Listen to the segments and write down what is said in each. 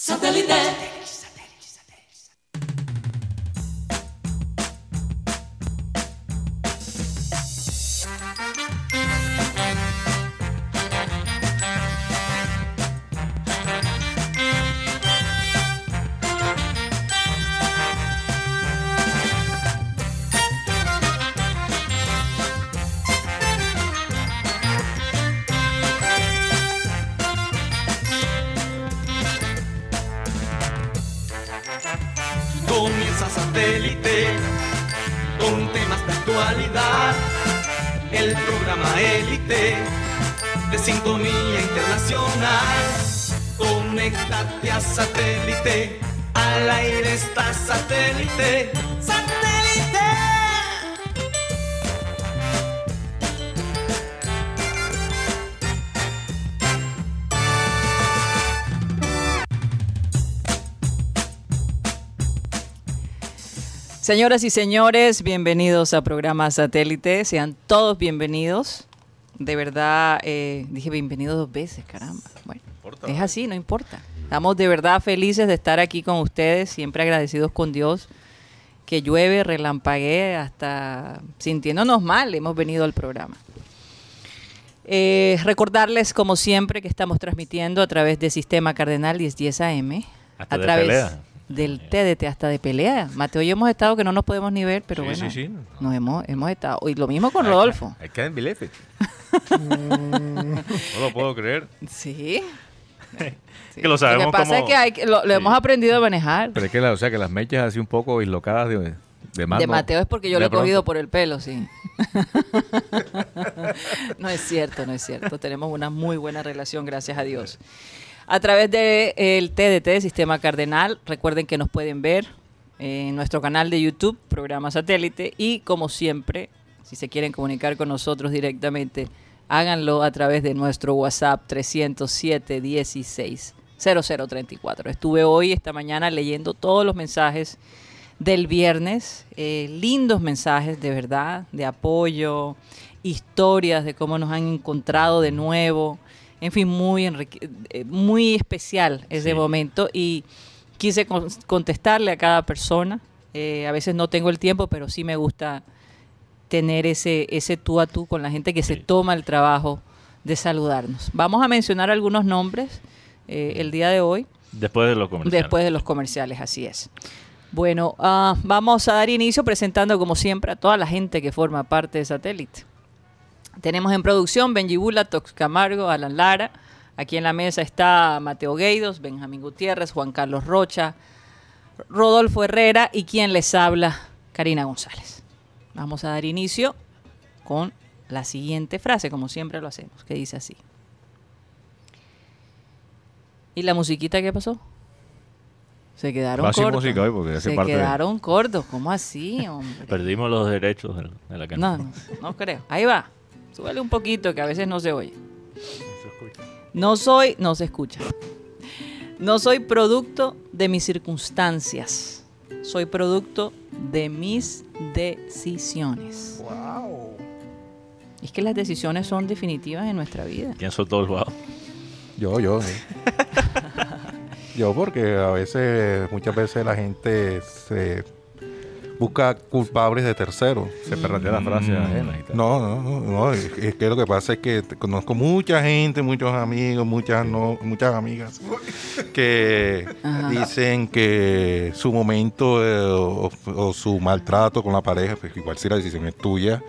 Satellite. Satélite. Al aire está satélite. ¡Satélite! Señoras y señores, bienvenidos a programa Satélite. Sean todos bienvenidos. De verdad, eh, dije bienvenidos dos veces, caramba. Bueno, es así, no importa. Estamos de verdad felices de estar aquí con ustedes, siempre agradecidos con Dios. Que llueve, relampaguee, hasta sintiéndonos mal, hemos venido al programa. Eh, recordarles, como siempre, que estamos transmitiendo a través de Sistema Cardenal 1010 AM. Hasta a de través pelea. del TDT hasta de pelea. Mateo y yo hemos estado que no nos podemos ni ver, pero Sí, bueno, sí, sí. nos hemos, hemos estado. Y lo mismo con Rodolfo. I can't believe it. no lo puedo creer. Sí. Sí. Que lo sabemos Lo que pasa como- es que, hay que- lo, lo Sí. hemos aprendido a manejar. Pero es que, la, o sea, que las mechas así un poco dislocadas de, de mano. de Mateo es porque yo de lo he cogido por el pelo, sí. no es cierto, no es cierto. Tenemos una muy buena relación, gracias a Dios. A través del TDT, Sistema Cardenal, recuerden que nos pueden ver en nuestro canal de YouTube, Programa Satélite, y como siempre, si se quieren comunicar con nosotros directamente, háganlo a través de nuestro WhatsApp 307 16 0034. Estuve hoy, esta mañana, leyendo todos los mensajes del viernes. eh, lindos mensajes, de verdad, de apoyo, historias de cómo nos han encontrado de nuevo. En fin, muy, enrique- eh, muy especial ese Sí. momento y quise con- contestarle a cada persona. Eh, a veces no tengo el tiempo, pero sí me gusta tener ese, ese tú a tú con la gente que se toma el trabajo de saludarnos. Vamos a mencionar algunos nombres eh, el día de hoy. Después de los comerciales. Después de los comerciales, así es. Bueno, ah, vamos a dar inicio presentando como siempre a toda la gente que forma parte de Satélite. Tenemos en producción Benji Bula, Tox Camargo, Alan Lara. Aquí en la mesa está Mateo Gueidos, Benjamín Gutiérrez, Juan Carlos Rocha, Rodolfo Herrera y quien les habla, Karina González. Vamos a dar inicio con la siguiente frase, como siempre lo hacemos, que dice así. ¿Y la musiquita qué pasó? Se quedaron Va cortos. música hoy porque hace Se parte de- quedaron cortos. ¿Cómo así, hombre? Perdimos los derechos de, la No, canción. no, no creo. Ahí va. Súbele un poquito que a veces no se oye. No soy, no se escucha. No soy producto de mis circunstancias. Soy producto de mis decisiones. Es que las decisiones son definitivas en nuestra vida. ¿Quién soltó el bajo? Yo, yo. sí. yo porque a veces, muchas veces la gente se busca culpables de terceros. Mm. Se perratea la frase ajena y tal. No, no, no, no, Es es que lo que pasa es que conozco mucha gente, muchos amigos, muchas no, muchas amigas que Ajá. dicen que su momento eh, o, o su maltrato con la pareja, pues igual si la decisión es tuya,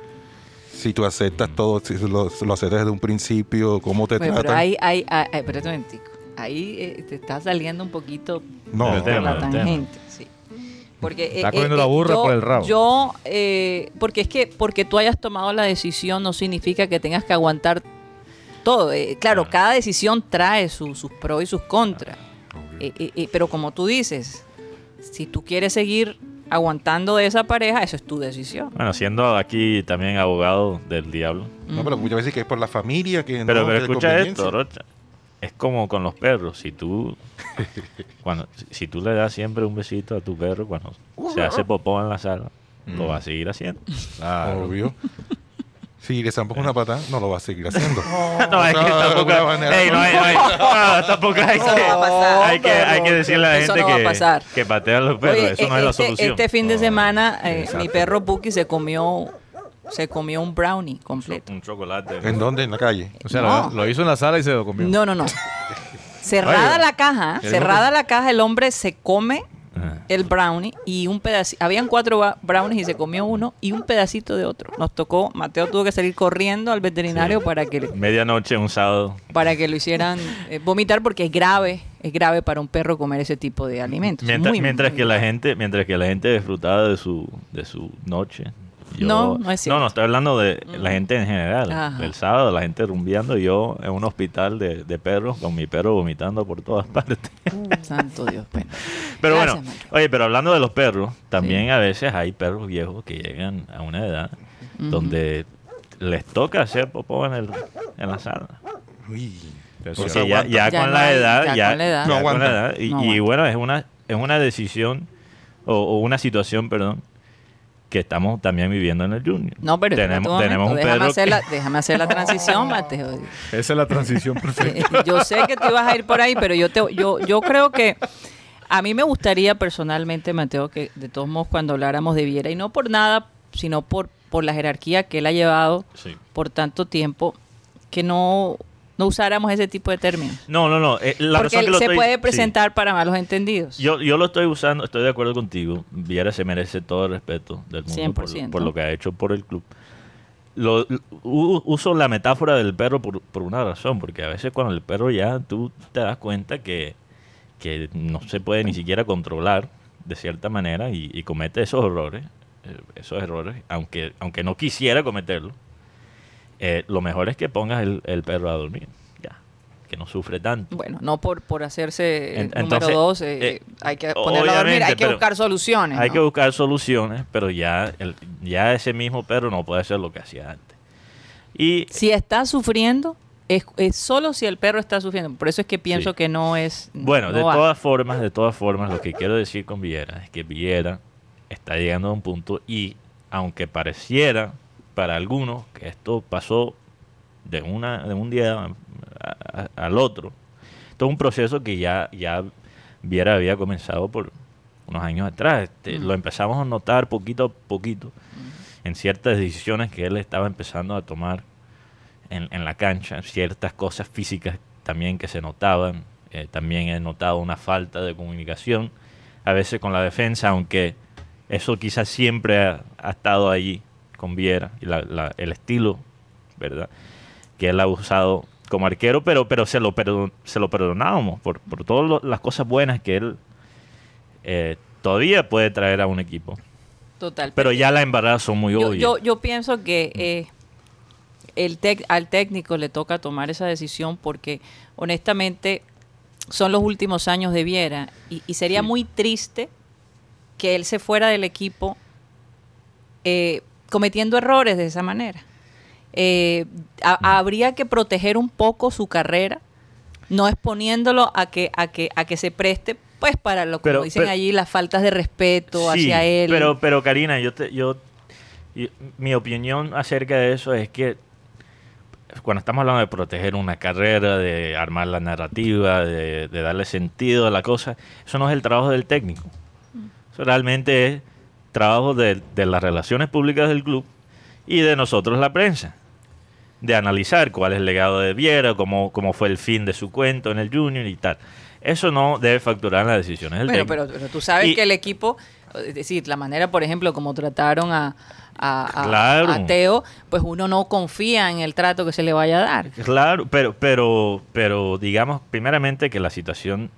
si tú aceptas todo, si lo, lo aceptas desde un principio, cómo te Bueno, tratan. ahí, ahí, ahí, ahí, espérate un momentico. Ahí eh, te está saliendo un poquito no, El por tema, la tangente, sí. Porque eh, Está cogiendo la burra yo, por el rabo. Yo, eh, porque es que porque tú hayas tomado la decisión no significa que tengas que aguantar todo. Eh, claro, cada decisión trae su- sus pros y sus contras. Eh, eh, eh, pero como tú dices, si tú quieres seguir aguantando de esa pareja, eso es tu decisión. Bueno, siendo aquí también abogado del diablo. no, pero muchas veces que es por la familia que Pero, no, pero escucha esto, Rocha. Es como con los perros. Si tú cuando si- tú le das siempre un besito a tu perro cuando se hace popó en la sala, lo va a seguir haciendo. Claro. Obvio. Si le zampas una patada, no lo va a seguir haciendo. no, es que tampoco. Ey, no hay- no hay- no, tampoco hay Eso no va a que, pasar, hay que, hay que decirle a la gente no que, que patean los perros. Oye, Eso no es la este, solución. este fin de semana eh, mi perro Buki se comió se comió un brownie completo. Un chocolate. ¿En dónde? En la calle. O sea, No. lo, lo hizo en la sala y se lo comió. No, no, no. Cerrada Oye, la caja, el cerrada hombre- la caja, el hombre se come el brownie y un pedacito. Habían cuatro brownies y se comió uno y un pedacito de otro. Nos tocó, Mateo tuvo que salir corriendo al veterinario Sí. para que Medianoche, un sábado. para que lo hicieran eh, vomitar porque es grave, es grave para un perro comer ese tipo de alimentos. Mientras, Muy, mientras muy que la grave. gente, mientras que la gente disfrutaba de su, de su noche. Yo- No, no es cierto. No, no, estoy hablando de la gente en general. Ajá. El sábado, la gente rumbeando y yo en un hospital de, de perros con mi perro vomitando por todas partes. Santo Dios, bueno. Pero Gracias, bueno, Mario. oye, pero hablando de los perros, también a veces hay perros viejos que llegan a una edad donde les toca hacer popó en, el, en la sala. Uy. Porque ya, aguanta. ya Ya con no la hay- edad, ya ya, con la edad. ya No con la aguanta. edad, Y, No y aguanta. bueno, es una, es una decisión o, o una situación, perdón, que estamos también viviendo en el Junior. No, pero tenemos, un tenemos un déjame, perro hacer que- la, déjame hacer la transición, Mateo. Esa es la transición perfecta. Eh, yo sé que tú ibas a ir por ahí, pero yo te, yo, yo creo que a mí me gustaría personalmente, Mateo, que de todos modos cuando habláramos de Viera, y no por nada, sino por, por la jerarquía que él ha llevado Sí. por tanto tiempo, que no, no usáramos ese tipo de términos. No, no, no. eh, la Porque razón que él lo se estoy- puede sí. presentar para malos entendidos. Yo, yo lo estoy usando, estoy de acuerdo contigo. Viera se merece todo el respeto del mundo por, 100%. por lo que ha hecho por el club. Lo, u- uso la metáfora del perro por, por una razón, porque a veces cuando el perro ya tú te das cuenta que, que no se puede ni siquiera controlar de cierta manera y, y comete esos errores, eh, esos errores, aunque, aunque no quisiera cometerlo, eh, lo mejor es que pongas el, el perro a dormir, ya, que no sufre tanto. Bueno, no por, por hacerse En- número entonces, dos, eh, eh, hay que ponerlo a dormir, hay que buscar soluciones. Hay ¿no? que buscar soluciones, pero ya, el, ya ese mismo perro no puede hacer lo que hacía antes. Y Si está sufriendo, es, es solo si el perro está sufriendo. Por eso es que pienso Sí. que no es. bueno, no de va. todas formas, de todas formas, lo que quiero decir con Viera es que Viera está llegando a un punto y aunque pareciera para algunos que esto pasó de una de un día a- a- al otro, esto es un proceso que ya ya Viera había comenzado por unos años atrás. Este, Lo empezamos a notar poquito a poquito en ciertas decisiones que él estaba empezando a tomar en, en la cancha, ciertas cosas físicas también que se notaban. Eh, también he notado una falta de comunicación, a veces con la defensa, aunque eso quizás siempre ha, ha estado allí con Viera y la- la- el estilo, ¿verdad? Que él ha usado como arquero, pero, pero se, lo perdon- se lo perdonábamos por, por todas lo- las cosas buenas que él eh, todavía puede traer a un equipo. Total. Pero ya las embarradas son muy yo, obvias. yo, yo pienso que eh, el tec- al técnico le toca tomar esa decisión porque honestamente son los últimos años de Viera y, y sería Sí. muy triste que él se fuera del equipo eh, cometiendo errores de esa manera. Eh, ha- habría que proteger un poco su carrera, no exponiéndolo a que, a que, a que se preste, pues para lo que dicen pero- allí, las faltas de respeto Sí, hacia él. Pero, pero Karina, yo te, yo, mi opinión acerca de eso es que cuando estamos hablando de proteger una carrera, de armar la narrativa, de, de darle sentido a la cosa, eso no es el trabajo del técnico. Eso realmente es trabajo de, de las relaciones públicas del club y de nosotros la prensa. De analizar cuál es el legado de Viera, cómo, cómo fue el fin de su cuento en el Junior y tal. Eso no debe facturar en las decisiones del Bueno, pero, pero tú sabes Y- que el equipo, es decir, la manera, por ejemplo, como trataron a, a, a- Claro. a Teo, pues uno no confía en el trato que se le vaya a dar. Claro, pero, pero, pero digamos, primeramente que la situación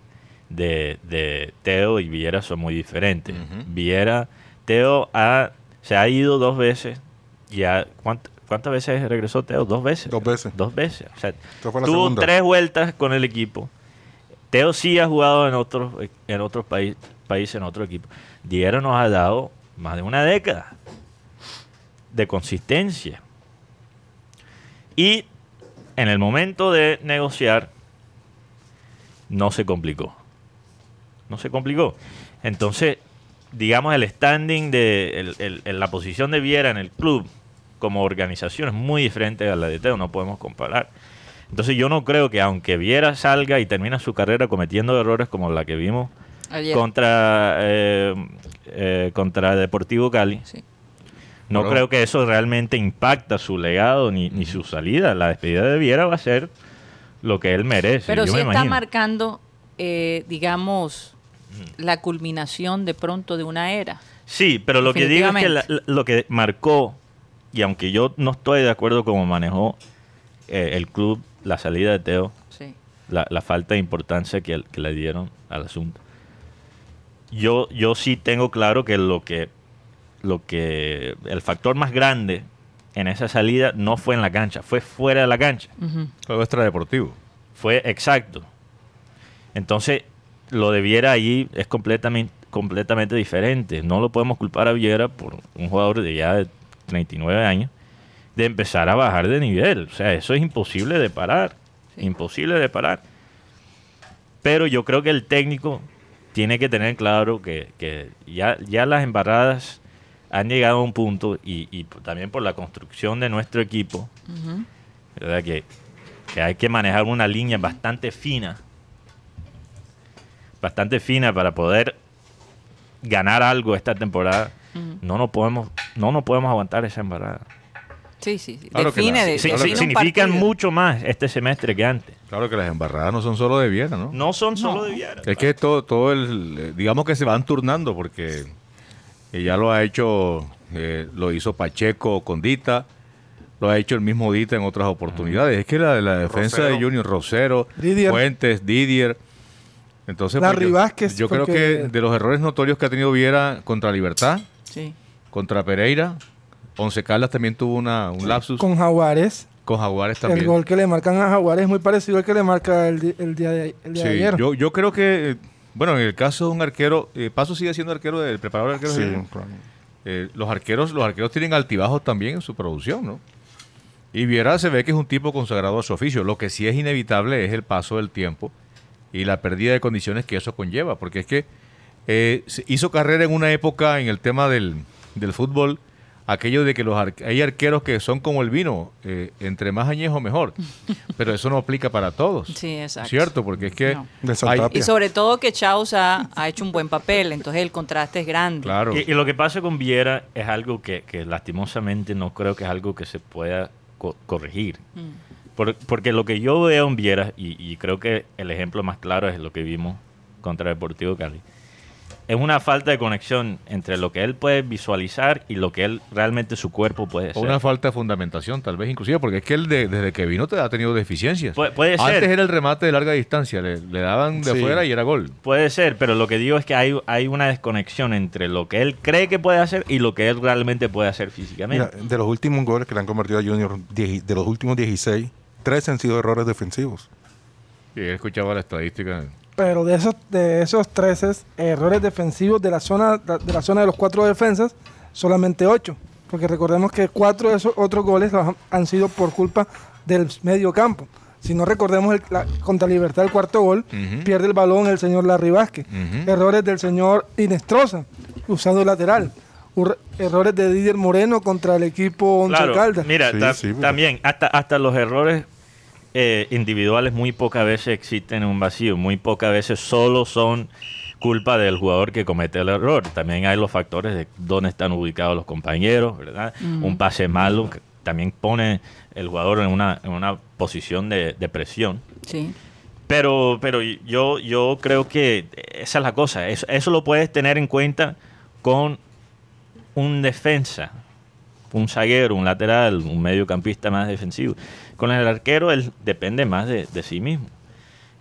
de, de Teo y Viera son muy diferentes. Viera, Teo ha, se ha ido dos veces. Ya, ¿cuánt- ¿Cuántas veces regresó Teo? Dos veces. Dos veces. Dos veces. O sea, tuvo segunda. tres vueltas con el equipo. Teo sí ha jugado en otros, en otros países, países, en otro equipo. Viera nos ha dado más de una década de consistencia. Y en el momento de negociar, no se complicó. No se complicó. Entonces, digamos, el standing de el- el- el- la posición de Viera en el club como organización es muy diferente a la de Teo, no podemos comparar. Entonces yo no creo que aunque Viera salga y termina su carrera cometiendo errores como la que vimos Ayer. contra, eh, eh, contra Deportivo Cali, Sí. no creo que eso realmente impacta su legado ni, ni su salida. La despedida de Viera va a ser lo que él merece. Pero yo sí me está imagino. marcando, eh, digamos, la culminación de pronto de una era. Sí, pero lo que digo es que la- lo que marcó, y aunque yo no estoy de acuerdo cómo manejó eh, el club la salida de Teo, Sí. la, la falta de importancia que, que le dieron al asunto. Yo, yo sí tengo claro que lo que lo que el factor más grande en esa salida no fue en la cancha, fue fuera de la cancha. Ujú. Algo extradeportivo. Fue exacto. Entonces, lo de Viera ahí es completamente, completamente diferente. No lo podemos culpar a Viera por un jugador de ya de 39 años de empezar a bajar de nivel. O sea, eso es imposible de parar. Sí. Imposible de parar. Pero yo creo que el técnico tiene que tener claro que, que ya, ya las embarradas han llegado a un punto y, y también por la construcción de nuestro equipo, Ujú. ¿verdad? Que, que hay que manejar una línea bastante fina, bastante fina para poder ganar algo esta temporada. Ujú. No nos podemos, no nos podemos aguantar esa embarrada. Sí, sí, sí. Claro que Define, la- de- Sí, significan partido. mucho más este semestre que antes. Claro que las embarradas no son solo de Viera, ¿no? No son solo de Viera. Es que todo, todo el, digamos que se van turnando porque ya lo ha hecho, eh, lo hizo Pacheco con Dita, lo ha hecho el mismo Dita en otras oportunidades. Es que la, la defensa Rosero. de Junior Rosero, Didier. Fuentes, Didier. Entonces, pues, Larry yo, creo que de los errores notorios que ha tenido Viera contra Libertad, Sí. contra Pereira, Once Caldas también tuvo una, un lapsus con, Con Jaguares. Jaguares también. El gol que le marcan a Jaguares es muy parecido al que le marca el, día de, el día de Sí, ayer. yo, yo creo que, eh, bueno, en el caso de un arquero, eh, Paso sigue siendo arquero del preparador de arqueros. Sí, de- claro. Eh, los arqueros los arqueros tienen altibajos también en su producción, ¿no? Y Viera se ve que es un tipo consagrado a su oficio. Lo que sí es inevitable es el paso del tiempo y la pérdida de condiciones que eso conlleva, porque es que eh, se hizo carrera en una época en el tema del, del fútbol, aquello de que los ar- hay arqueros que son como el vino, eh, entre más añejo mejor, pero eso no aplica para todos. Sí, exacto. ¿Cierto? Porque es que No. Hay-. Y sobre todo que Chaus ha, ha hecho un buen papel, entonces el contraste es grande. claro. Y, y lo que pasa con Viera es algo que, que lastimosamente no creo que es algo que se pueda co- corregir. Mm. Por- porque lo que yo veo en Viera, y, y creo que el ejemplo más claro es lo que vimos contra Deportivo Cali, es una falta de conexión entre lo que él puede visualizar y lo que él realmente su cuerpo puede ser. una falta de fundamentación, tal vez inclusive, porque es que él de- desde que vino te ha tenido deficiencias. Pu- puede Antes ser. era el remate de larga distancia, le, le daban de Sí. afuera y era gol. Puede ser, pero lo que digo es que hay, hay una desconexión entre lo que él cree que puede hacer y lo que él realmente puede hacer físicamente. Mira, de los últimos goles que le han convertido a Junior, de los últimos 16, tres han sido errores defensivos. Y él escuchaba la estadística. Pero de esos, de esos 13 errores defensivos de la zona de la zona de los cuatro defensas, solamente 8. Porque recordemos que cuatro de esos otros goles han, sido por culpa del medio campo. Si no recordemos el, la, contra Libertad el cuarto gol, pierde el balón el señor Larry Vázquez. Errores del señor Inestrosa, usando lateral. Errores de Didier Moreno contra el equipo Once Claro, Caldas. mira, Sí, ta- sí, porque- también hasta, hasta los errores eh, individuales muy pocas veces existen en un vacío, muy pocas veces solo son culpa del jugador que comete el error. También hay los factores de dónde están ubicados los compañeros, ¿verdad? Un pase malo que también pone el jugador en una, en una posición de, de presión. Sí. Pero, pero yo, yo creo que esa es la cosa. Eso, eso lo puedes tener en cuenta con un defensa, un zaguero, un lateral, un mediocampista más defensivo. Con el arquero él depende más de, sí mismo.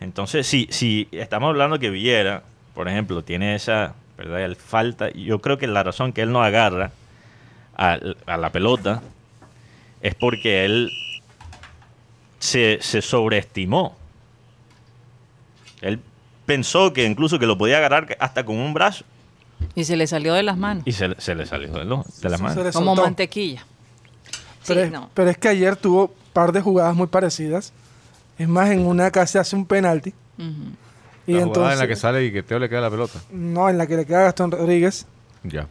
Entonces, si, si estamos hablando que Viera, por ejemplo, tiene esa ¿verdad? Falta, yo creo que la razón que él no agarra a, a la pelota es porque él se, se sobreestimó. Él pensó que incluso que lo podía agarrar hasta con un brazo Y se le salió de las manos. y se, se le salió de, lo- de la Se mano. le Como soltó. mantequilla. Sí, Pero, es, no. pero es que ayer tuvo un par de jugadas muy parecidas. Es más, en una casi hace un penalti. Y la entonces, jugada en la que sale y que Teo le queda la pelota. No, en la que le queda a Gastón Rodríguez. Ya.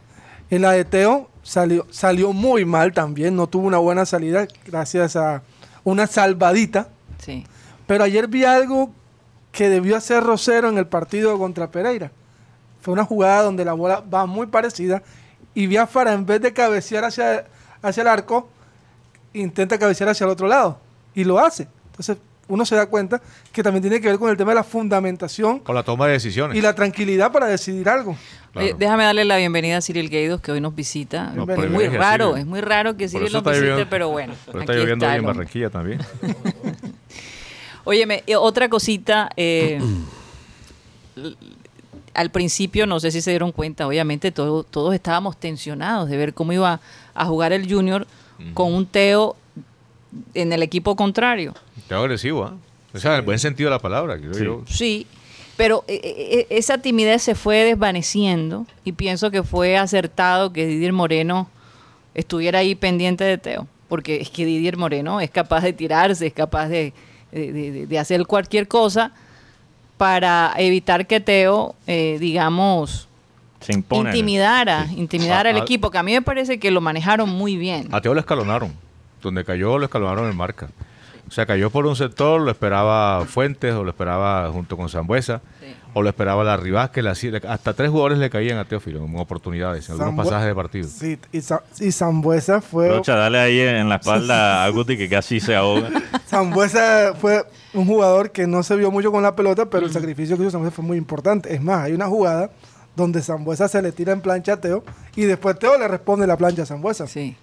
En la de Teo salió, salió muy mal también, no tuvo una buena salida gracias a una salvadita. Sí. Pero ayer vi algo que debió hacer Rosero en el partido contra Pereira. Fue una jugada donde la bola va muy parecida y Biafara en vez de cabecear hacia, hacia el arco, intenta cabecear hacia el otro lado y lo hace. Entonces uno se da cuenta que también tiene que ver con el tema de la fundamentación Con la toma de decisiones. y la tranquilidad para decidir algo. Déjame darle la bienvenida a Cyril Gaidos, que hoy nos visita. No, es muy raro, es muy raro que Cyril nos visite, pero bueno. Pero está aquí lloviendo está en. Barranquilla también. Óyeme, eh, otra cosita, eh, al principio, no sé si se dieron cuenta, obviamente todo- todos estábamos tensionados de ver cómo iba a jugar el Junior con un Teo en el equipo contrario. Te agresivo, ¿ah? O sea, en el buen sentido de la palabra. creo Sí. yo. Sí, pero eh, eh, esa timidez se fue desvaneciendo y pienso que fue acertado que Didier Moreno estuviera ahí pendiente de Teo, porque es que Didier Moreno es capaz de tirarse, es capaz de, de- de- de hacer cualquier cosa para evitar que Teo, eh, digamos, Se impone. intimidara, intimidara Ah, al equipo, que a mí me parece que lo manejaron muy bien. A Teo lo escalonaron. Donde cayó, lo escalonaron en marca. O sea, cayó por un sector, lo esperaba Fuentes, o lo esperaba junto con Zambuesa, Sí. O lo esperaba la Rivasque. la- hasta tres jugadores le caían a Teófilo en oportunidades, en algunos pasajes de partido. Sí, y, Sa- y Zambuesa fue, Rocha, dale ahí en la espalda a Guti que casi se ahoga. Zambuesa fue un jugador que no se vio mucho con la pelota, pero el sacrificio que hizo Zambuesa fue muy importante. Es más, hay una jugada donde Zambuesa se le tira en plancha a Teo y después Teo le responde la plancha a Zambuesa. Sí.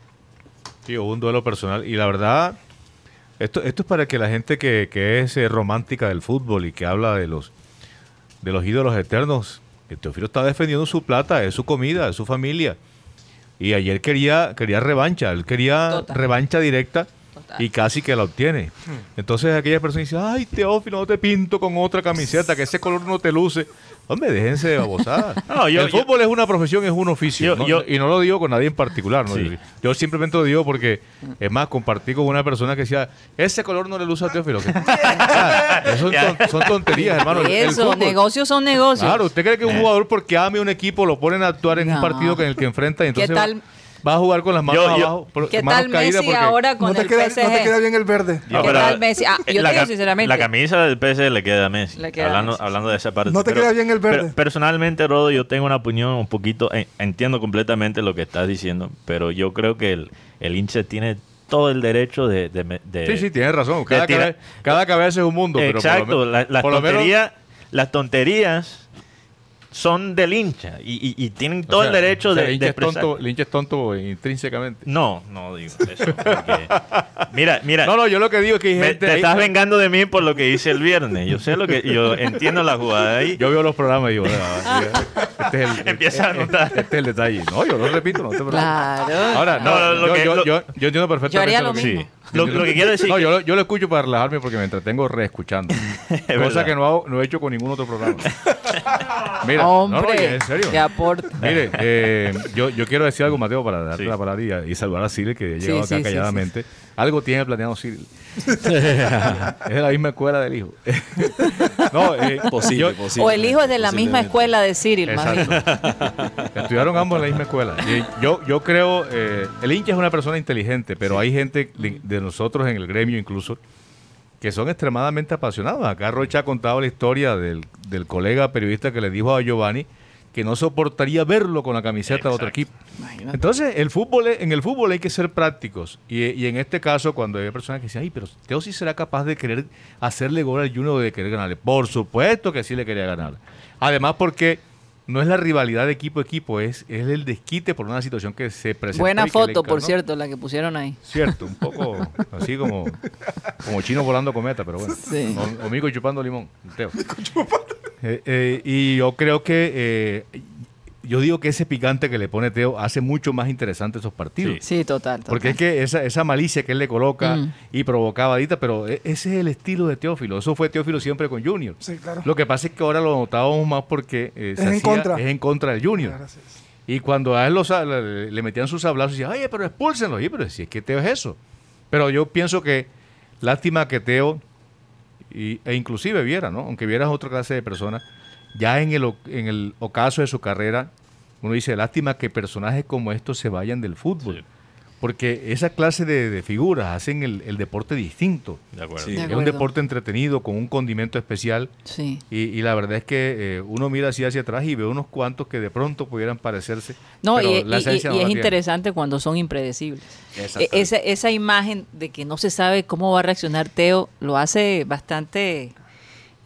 Sí, hubo un duelo personal. Y la verdad, esto, esto es para que la gente que, que es eh, romántica del fútbol y que habla de los, de los ídolos eternos, Teófilo está defendiendo su plata, es su comida, es su familia. Y ayer quería, quería revancha, él quería Total. revancha directa Total. y casi que la obtiene. Entonces aquella persona dice, ay Teófilo, no te pinto con otra camiseta, que ese color no te luce. Hombre, déjense de babosadas. No, yo- el yo- fútbol es una profesión, es un oficio. Y no lo digo con nadie en particular. ¿no? Sí. Yo simplemente lo digo porque, es más, compartí con una persona que decía, ese color no le luce a Teófilo. Eso son, ton- son tonterías, hermano. Eso, negocios son negocios. Claro, ¿usted cree que un jugador porque ame un equipo lo ponen a actuar en un partido en el que enfrenta y ¿Qué entonces tal- va, va a jugar con las manos Yo- yo- abajo, por- ¿Qué manos tal Messi porque ahora con No te, el queda, PSG? no te queda bien el verde. ¿Qué tal Messi? Ah, yo la, te digo sinceramente. la camisa del PS le queda a Messi. Le queda a hablando, Messi. hablando de esa parte. No te queda bien el verde. pero personalmente, Rodo, yo tengo una opinión un poquito. eh, entiendo completamente lo que estás diciendo, pero yo creo que el, el hincha tiene todo el derecho de. de, de- Sí, sí, tienes razón. Cada, de tirar- cabe- cada cabeza es un mundo. pero por lo Exacto, la- las, por lo menos- tonterías, las tonterías son del hincha y, y- y tienen todo o sea, el derecho o sea, de, el hincha de es tonto, el hincha es tonto intrínsecamente. No, no digo eso. porque- mira, mira. No, no, yo lo que digo es que hay me- gente... te estás vengando de mí por lo que hice el viernes. Yo sé lo que yo entiendo la jugada ahí. Yo veo los programas y digo, "Ah, mira, este es el, Empieza a anotar. Este es el detalle. No, yo lo repito, no te preocupes. Claro. Ahora, no, No, no, lo yo, que- yo, lo- yo- yo entiendo perfectamente. Yo haría lo que- mismo. Sí. Lo, lo que quiero decir No, que- yo, lo- yo lo escucho para relajarme porque me entretengo reescuchando. Cosa verdad. que no, hago- no he hecho con ningún otro programa. Mira, no, no, Hombre, en serio. qué aporte. Mire, eh, yo, yo quiero decir algo, Mateo, para darte Sí. la palabra y, y salvar a Cyril, que llegó sí, acá sí, calladamente. Algo tiene planeado Cyril. es de la misma escuela del hijo. no, eh, Posible, yo- posible. O el hijo es de la misma escuela de Cyril, más bien. Exacto. Estudiaron ambos en la misma escuela. Y yo, yo creo, eh, el hincha es una persona inteligente, pero hay gente de de nosotros en el gremio incluso que son extremadamente apasionados. Acá Rocha ha contado la historia del, del colega periodista que le dijo a Giovanni que no soportaría verlo con la camiseta de otro equipo. Imagínate. Entonces, el fútbol, es- en el fútbol hay que ser prácticos. Y, y en este caso, cuando hay personas que dicen, ay, pero Teo sí será capaz de querer hacerle gol al Junior o de querer ganarle. Por supuesto que sí le quería ganar. Además, porque no es la rivalidad de equipo a equipo, es, es el desquite por una situación que se presentó. Buena foto, por cierto, la que pusieron ahí. Cierto, un poco así como, como chino volando cometa, pero bueno. Sí. O, o mico chupando limón, Teo. Eh, eh, y yo creo que, eh, yo digo que ese picante que le pone Teo hace mucho más interesante esos partidos. Sí, total. total. Porque es que esa, esa malicia que él le coloca Mm. y provocaba adita, pero e- ese es el estilo de Teófilo. Eso fue Teófilo siempre con Junior. Sí, claro. Lo que pasa es que ahora lo notábamos más porque eh, se Es en hacía- contra. es en contra del Junior. Sí. Y cuando a él los- le, le metían sus sablazos, decía, oye, pero expúlsenlo. Y pero si es que Teo es eso. Pero yo pienso que lástima que Teo, y, e inclusive Viera, ¿no? Aunque Viera es otra clase de persona, ya en el, o- en el ocaso de su carrera, uno dice, lástima que personajes como estos se vayan del fútbol. Porque esa clase de, de figuras hacen el, el deporte distinto. De acuerdo. Sí. De Es un deporte entretenido, con un condimento especial. Sí. Y, y la verdad es que eh, uno mira así hacia atrás y ve unos cuantos que de pronto pudieran parecerse. No, pero y, la y- esencia y- no y la es tiene. interesante cuando son impredecibles. E-. Esa, esa imagen de que no se sabe cómo va a reaccionar Teo lo hace bastante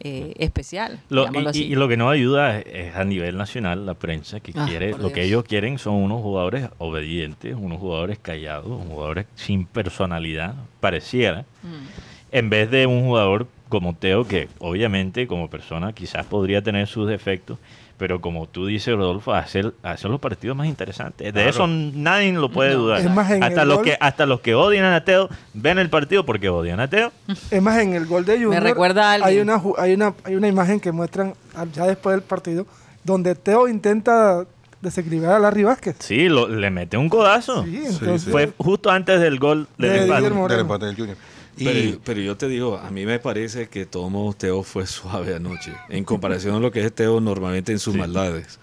eh, especial. Lo- y, así. y- y lo que no ayuda es, es a nivel nacional la prensa que Ah, quiere, lo que ellos quieren son unos jugadores obedientes, unos jugadores callados, unos jugadores sin personalidad, pareciera, Mm. en vez de un jugador como Teo que obviamente como persona quizás podría tener sus defectos, pero como tú dices Rodolfo, hacer, hacer los partidos más interesantes. De Claro. eso nadie lo puede No. dudar. Es más, en hasta los gol- que hasta los que odian a Teo ven el partido porque odian a Teo. Es más, en el gol de Junior recuerda a hay una, hay, una, hay una imagen que muestran ya después del partido donde Teo intenta desequilibrar a Larry Vázquez. Sí, lo- le mete un codazo. Sí, entonces, Fue justo antes del gol del De Del empate del Junior. Y Pero, pero yo te digo, a mí me parece que Tomo Teo fue suave anoche, en comparación a lo que es Teo normalmente en sus maldades.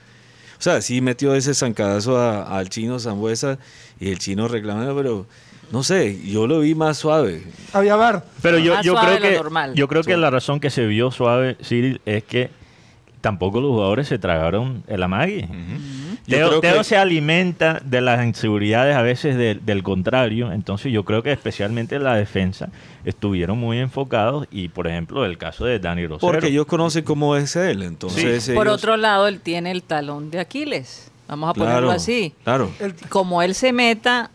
O sea, sí metió ese zancadazo a- al chino Zambuesa y el chino reclamando, pero no sé, yo lo vi más suave. había bar. Pero yo, Más yo suave creo que normal. yo creo que la razón que se vio suave, Cyril, es que tampoco los jugadores se tragaron el amague. Yo Teo, creo Teo que- se alimenta de las inseguridades a veces de- del contrario, entonces yo creo que especialmente la defensa estuvieron muy enfocados y por ejemplo el caso de Dani Rosero. Porque ellos conocen cómo es él, entonces Por ellos- otro lado, él tiene el talón de Aquiles. Vamos a ponerlo Claro, así. Claro. Como él se meta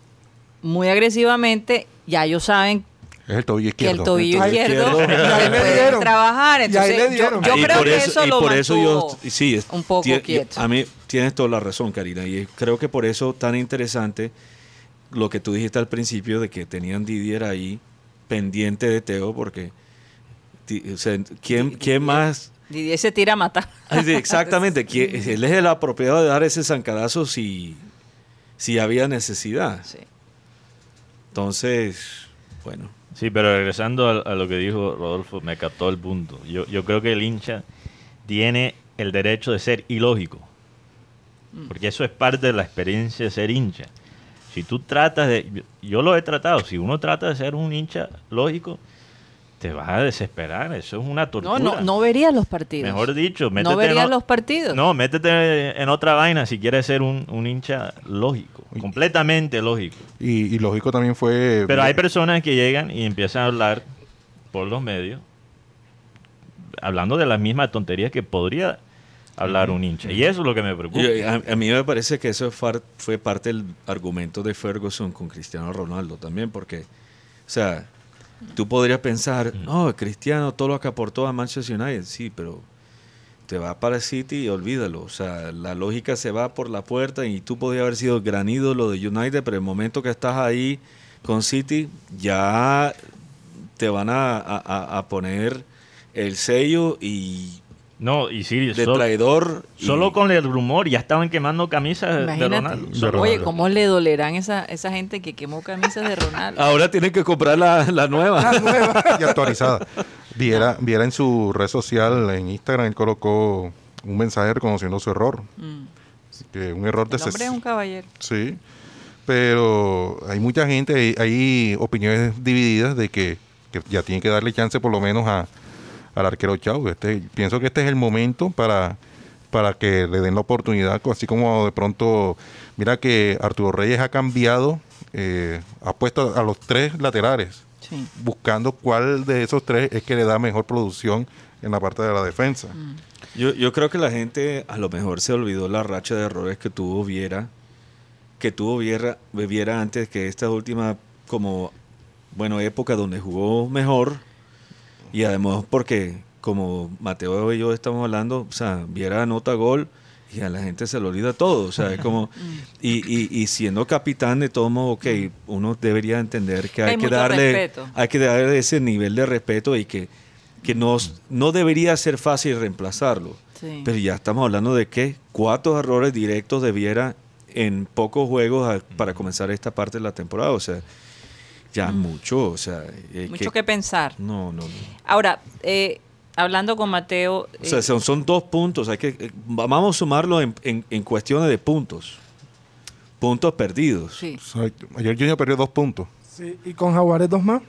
muy agresivamente, ya ellos saben es el tobillo que izquierdo. el tobillo izquierdo, izquierdo. trabajar. Entonces, le yo, dieron. yo Y creo por que eso- eso y lo por eso yo mantuvo sí es- un poco quieto. a mí tienes toda la razón Karina y creo que por eso tan interesante lo que tú dijiste al principio de que tenían Didier ahí pendiente de Teo porque o sea, quién quién más Didier se tira a matar. Exactamente quién- él es el apropiado de dar ese zancadazo si si había necesidad Sí. entonces bueno Sí, pero regresando a, a lo que dijo Rodolfo, me captó el punto. Yo, yo creo que el hincha tiene el derecho de ser ilógico. Porque eso es parte de la experiencia de ser hincha. Si tú tratas de... yo- Yo lo he tratado. Si uno trata de ser un hincha lógico, te vas a desesperar. Eso es una tortura. No, no, no verías los partidos. Mejor dicho, métete No verías en los partidos. No, métete en otra vaina si quieres ser un, un hincha lógico. Completamente lógico. Y, y lógico también fue. Pero hay personas que llegan y empiezan a hablar por los medios, hablando de las mismas tonterías que podría hablar un hincha. Y eso es lo que me preocupa. Yo- a, a mí me parece que eso fue parte del argumento de Ferguson con Cristiano Ronaldo también, porque, o sea, tú podrías pensar, no, Cristiano, todo lo que aportó a Manchester United, sí, pero te va para City y olvídalo. O sea, la lógica se va por la puerta y tú podrías haber sido el gran ídolo de United, pero el momento que estás ahí con City, ya te van a, a- a- a poner el sello y No, y sí, de solo, traidor. y- solo con el rumor ya estaban quemando camisas de Imagínate. Ronaldo. De Ronaldo. Oye, ¿cómo le dolerán esa, esa gente que quemó camisas de Ronaldo? Ahora tienen que comprar la, la nueva. y actualizada. Viera, viera en su red social, en Instagram, él colocó un mensaje reconociendo su error. Mm. Que un error de El hombre es un caballero. Sí, pero hay mucha gente, hay, hay opiniones divididas de que, que ya tiene que darle chance por lo menos a, al arquero Chau. Este, pienso que este es el momento para, para que le den la oportunidad, así como de pronto, mira que Arturo Reyes ha cambiado, eh, ha puesto a los tres laterales, Sí. buscando cuál de esos tres es que le da mejor producción en la parte de la defensa. Yo, yo creo que la gente a lo mejor se olvidó la racha de errores que tuvo Viera, que tuvo Viera, Viera antes que esta última como bueno época donde jugó mejor y además porque como Mateo y yo estamos hablando, o sea, Viera anota gol y a la gente se le olvida todo, o sea, es como y, y, y siendo capitán de todo modo, ok, uno debería entender que hay, Hay que darle respeto. hay que darle ese nivel de respeto y que que nos, no debería ser fácil reemplazarlo. Sí. Pero ya estamos hablando de que cuatro errores directos de Viera en pocos juegos a- para comenzar esta parte de la temporada. O sea, ya mucho. O sea, eh, Mucho que pensar. No, no, no. Ahora, eh, hablando con Mateo, O sea, eh, son, son dos puntos. Hay que, eh, vamos a sumarlo en, en, en cuestiones de puntos. Puntos perdidos. sí. Ayer Junior perdió dos puntos. Sí, y con Jaguares dos más.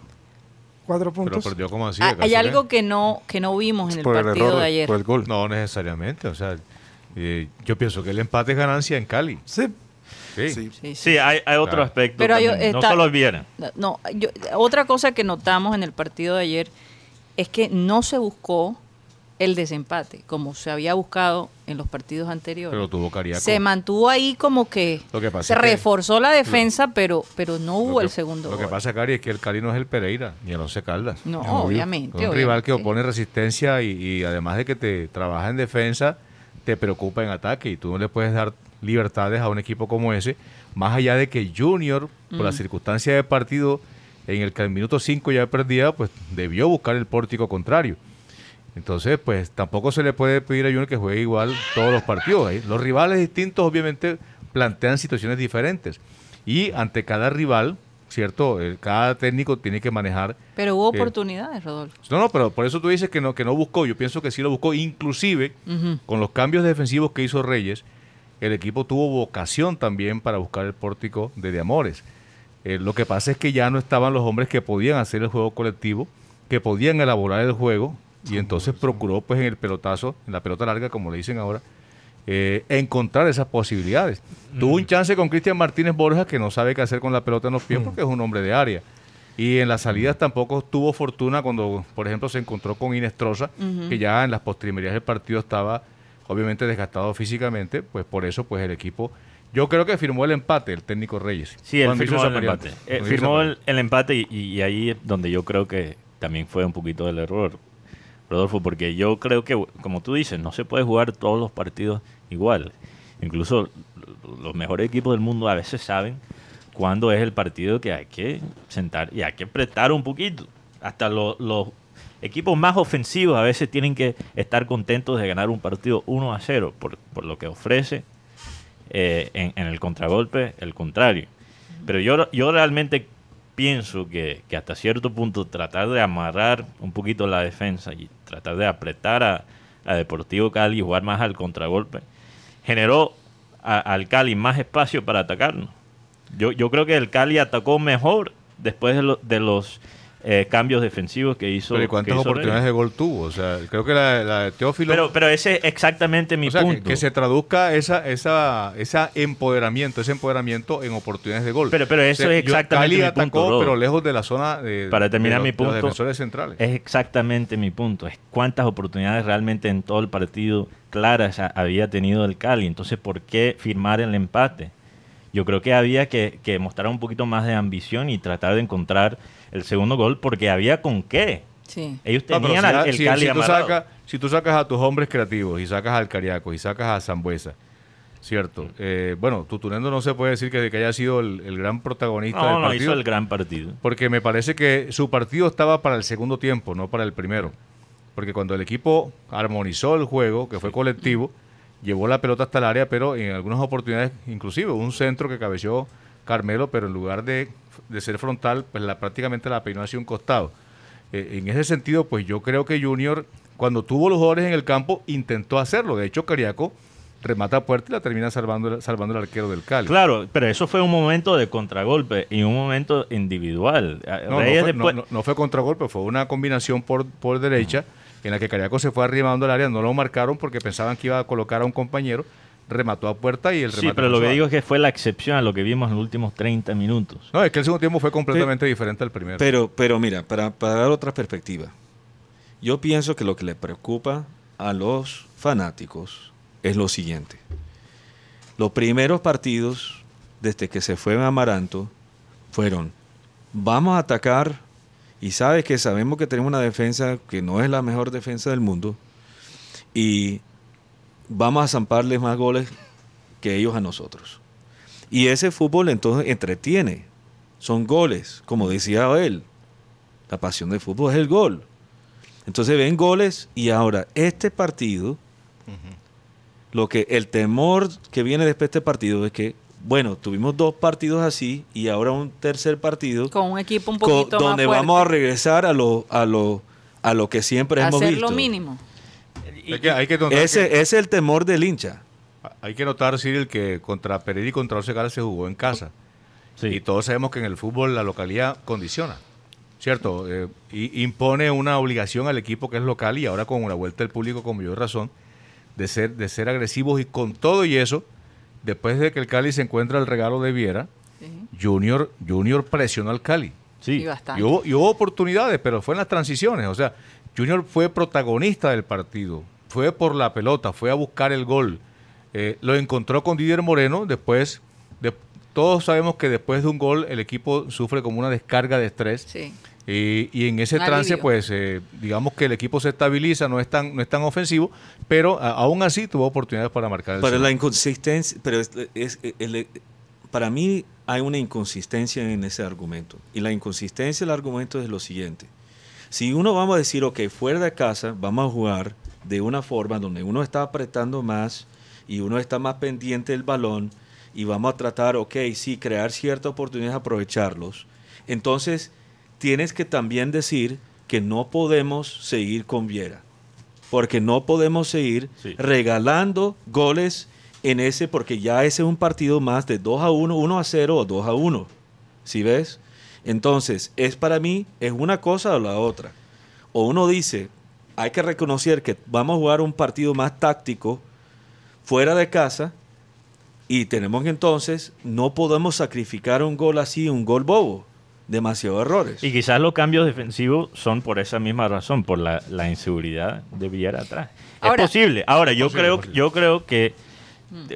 Cuatro Pero puntos. perdió como así. Ah, ¿acaso hay algo que no que no vimos en el por el partido error, de ayer. por el gol. No necesariamente. O sea, eh, yo pienso que el empate es ganancia en Cali. Sí, Sí. Sí. Sí, sí. Hay, hay otro Claro. aspecto. Pero hay- está- No solo Viera. No, yo- otra cosa que notamos en el partido de ayer es que no se buscó el desempate, como se había buscado en los partidos anteriores. Pero tuvo Cariaco. se mantuvo ahí como que Lo que pasa se es que- reforzó la defensa, pero pero no hubo que- el segundo Lo que pasa, Cari, es que el Cali no es el Pereira, ni el Once Caldas. no, Es obvio. obviamente. Es un rival que opone resistencia y, y además de que te trabaja en defensa, te preocupa en ataque y tú no le puedes dar libertades a un equipo como ese, más allá de que Junior, por la Mm. circunstancia de partido, en el que al minuto 5 ya perdía, pues debió buscar el pórtico contrario. Entonces, pues tampoco se le puede pedir a Junior que juegue igual todos los partidos. ¿eh? Los rivales distintos obviamente plantean situaciones diferentes. Y ante cada rival, ¿cierto? Cada técnico tiene que manejar Pero hubo Eh, oportunidades, Rodolfo. no, no, pero por eso tú dices que no, que no buscó. Yo pienso que sí lo buscó. Inclusive, con los cambios defensivos que hizo Reyes, el equipo tuvo vocación también para buscar el pórtico de, de Amores. Eh, lo que pasa es que ya no estaban los hombres que podían hacer el juego colectivo, que podían elaborar el juego, y entonces procuró, pues, en el pelotazo, en la pelota larga, como le dicen ahora, eh, encontrar esas posibilidades. Tuvo un chance con Cristian Martínez Borja, que no sabe qué hacer con la pelota en los pies porque es un hombre de área. Y en las salidas tampoco tuvo fortuna cuando, por ejemplo, se encontró con Inestrosa, Ujú. que ya en las postrimerías del partido estaba obviamente desgastado físicamente, pues por eso pues el equipo, yo creo que firmó el empate el técnico Reyes. Sí, él hizo firmó el empate. Eh, firmó el, el empate y, y ahí es donde yo creo que también fue un poquito del error, Rodolfo, porque yo creo que, como tú dices, no se puede jugar todos los partidos igual. Incluso los mejores equipos del mundo a veces saben cuándo es el partido que hay que sentar y hay que prestar un poquito. Hasta lo- los equipos más ofensivos a veces tienen que estar contentos de ganar un partido 1 a 0 por, por lo que ofrece eh, en, en el contragolpe el contrario. Pero yo, yo realmente pienso que, que hasta cierto punto tratar de amarrar un poquito la defensa y tratar de apretar a, a Deportivo Cali y jugar más al contragolpe generó a- al Cali más espacio para atacarnos. Yo, yo creo que el Cali atacó mejor después de, lo- de los eh, cambios defensivos que hizo. Pero ¿y cuántas hizo oportunidades Reyes. de gol tuvo? O sea, creo que la, la de Teófilo... Pero, pero ese es exactamente mi o sea, que, punto. que se traduzca esa, esa, esa empoderamiento, ese empoderamiento en oportunidades de gol. Pero- pero eso O sea, es exactamente Cali mi atacó, punto, pero lejos de la zona de, Para terminar de mi los- de los punto, defensores centrales. Es exactamente mi punto. Es cuántas oportunidades realmente en todo el partido claras ha- había tenido el Cali. Entonces, ¿por qué firmar el empate? Yo creo que había que, que mostrar un poquito más de ambición y tratar de encontrar el segundo gol porque había con qué. Sí. Ellos No, tenían si, el si- Cali si tú sacas, si tú sacas a tus hombres creativos y sacas al Cariaco y sacas a Zambuesa, ¿cierto? Eh, bueno, Tutunendo no se puede decir que, que haya sido el, el gran protagonista del No, no, partido. hizo el gran partido. Porque me parece que su partido estaba para el segundo tiempo, no para el primero. Porque cuando el equipo armonizó el juego, que fue colectivo, llevó la pelota hasta el área, pero en algunas oportunidades, inclusive un centro que cabeció Carmelo, pero en lugar de, de ser frontal, pues la, prácticamente la peinó hacia un costado. Eh, en ese sentido, pues yo creo que Junior, cuando tuvo los jugadores en el campo, intentó hacerlo. De hecho, Cariaco remata a puerta y la termina salvando, salvando el arquero del Cali. Claro, pero eso fue un momento de contragolpe y un momento individual. No, no Reyes fue, después- no- no- no fue contragolpe, fue una combinación por, por derecha en la que Cariaco se fue arrimando el área, no lo marcaron porque pensaban que iba a colocar a un compañero, remató a puerta y el Sí, remate pero fue lo que digo es que fue la excepción a lo que vimos en los últimos 30 minutos. No, es que el segundo tiempo fue completamente diferente al primero. Pero, pero mira, para, para dar otra perspectiva, yo pienso que lo que le preocupa a los fanáticos es lo siguiente. Los primeros partidos, desde que se fue Amaranto, fueron, vamos a atacar y sabes que sabemos que tenemos una defensa que no es la mejor defensa del mundo y vamos a zamparles más goles que ellos a nosotros. Y ese fútbol entonces entretiene. Son goles, como decía él. La pasión del fútbol es el gol. Entonces ven goles y ahora este partido, lo que el temor que viene después de este partido es que, bueno, tuvimos dos partidos así y ahora un tercer partido Con un equipo un poquito donde más fuerte. vamos a regresar a lo, a lo a lo que siempre hemos Hacer visto. lo mínimo. Hay que, hay que notar Ese que- es el temor del hincha. hay que notar, Cyril, que contra Pereira y contra Once Caldas se jugó en casa. Sí. Y todos sabemos que en el fútbol la localidad condiciona, ¿cierto? Eh, y impone una obligación al equipo que es local y ahora con la vuelta del público, con mayor razón, de ser, de ser agresivos y con todo y eso, después de que el Cali se encuentra el regalo de Viera, Sí. Junior, Junior presionó al Cali. Sí. Y bastante. Y hubo, y hubo oportunidades, pero fue en las transiciones. O sea, Junior fue protagonista del partido. Fue por la pelota, fue a buscar el gol. Eh, lo encontró con Didier Moreno. Después, de- todos sabemos que después de un gol el equipo sufre como una descarga de estrés. Sí. Y, y en ese trance, pues, eh, digamos que el equipo se estabiliza, no es tan, no es tan ofensivo, pero a- aún así tuvo oportunidades para marcar el Pero la inconsistencia, pero es, es- el- para mí hay una inconsistencia en ese argumento. Y la inconsistencia del argumento es lo siguiente. Si uno vamos a decir, ok, fuera de casa vamos a jugar de una forma donde uno está apretando más y uno está más pendiente del balón y vamos a tratar, ok, sí, crear ciertas oportunidades, aprovecharlos. Entonces, tienes que también decir que no podemos seguir con Viera. Porque no podemos seguir Sí. regalando goles en ese, porque ya ese es un partido más de 2 a 1, 1 a 0 o 2 a 1. ¿Sí ves? Entonces, es para mí, es una cosa o la otra. O uno dice, hay que reconocer que vamos a jugar un partido más táctico fuera de casa y tenemos que entonces, no podemos sacrificar un gol así, un gol bobo. Demasiados errores. Y quizás los cambios defensivos son por esa misma razón, por la, la inseguridad de Villar atrás. Ahora- es posible. Ahora, yo posible, creo, posible. yo creo que,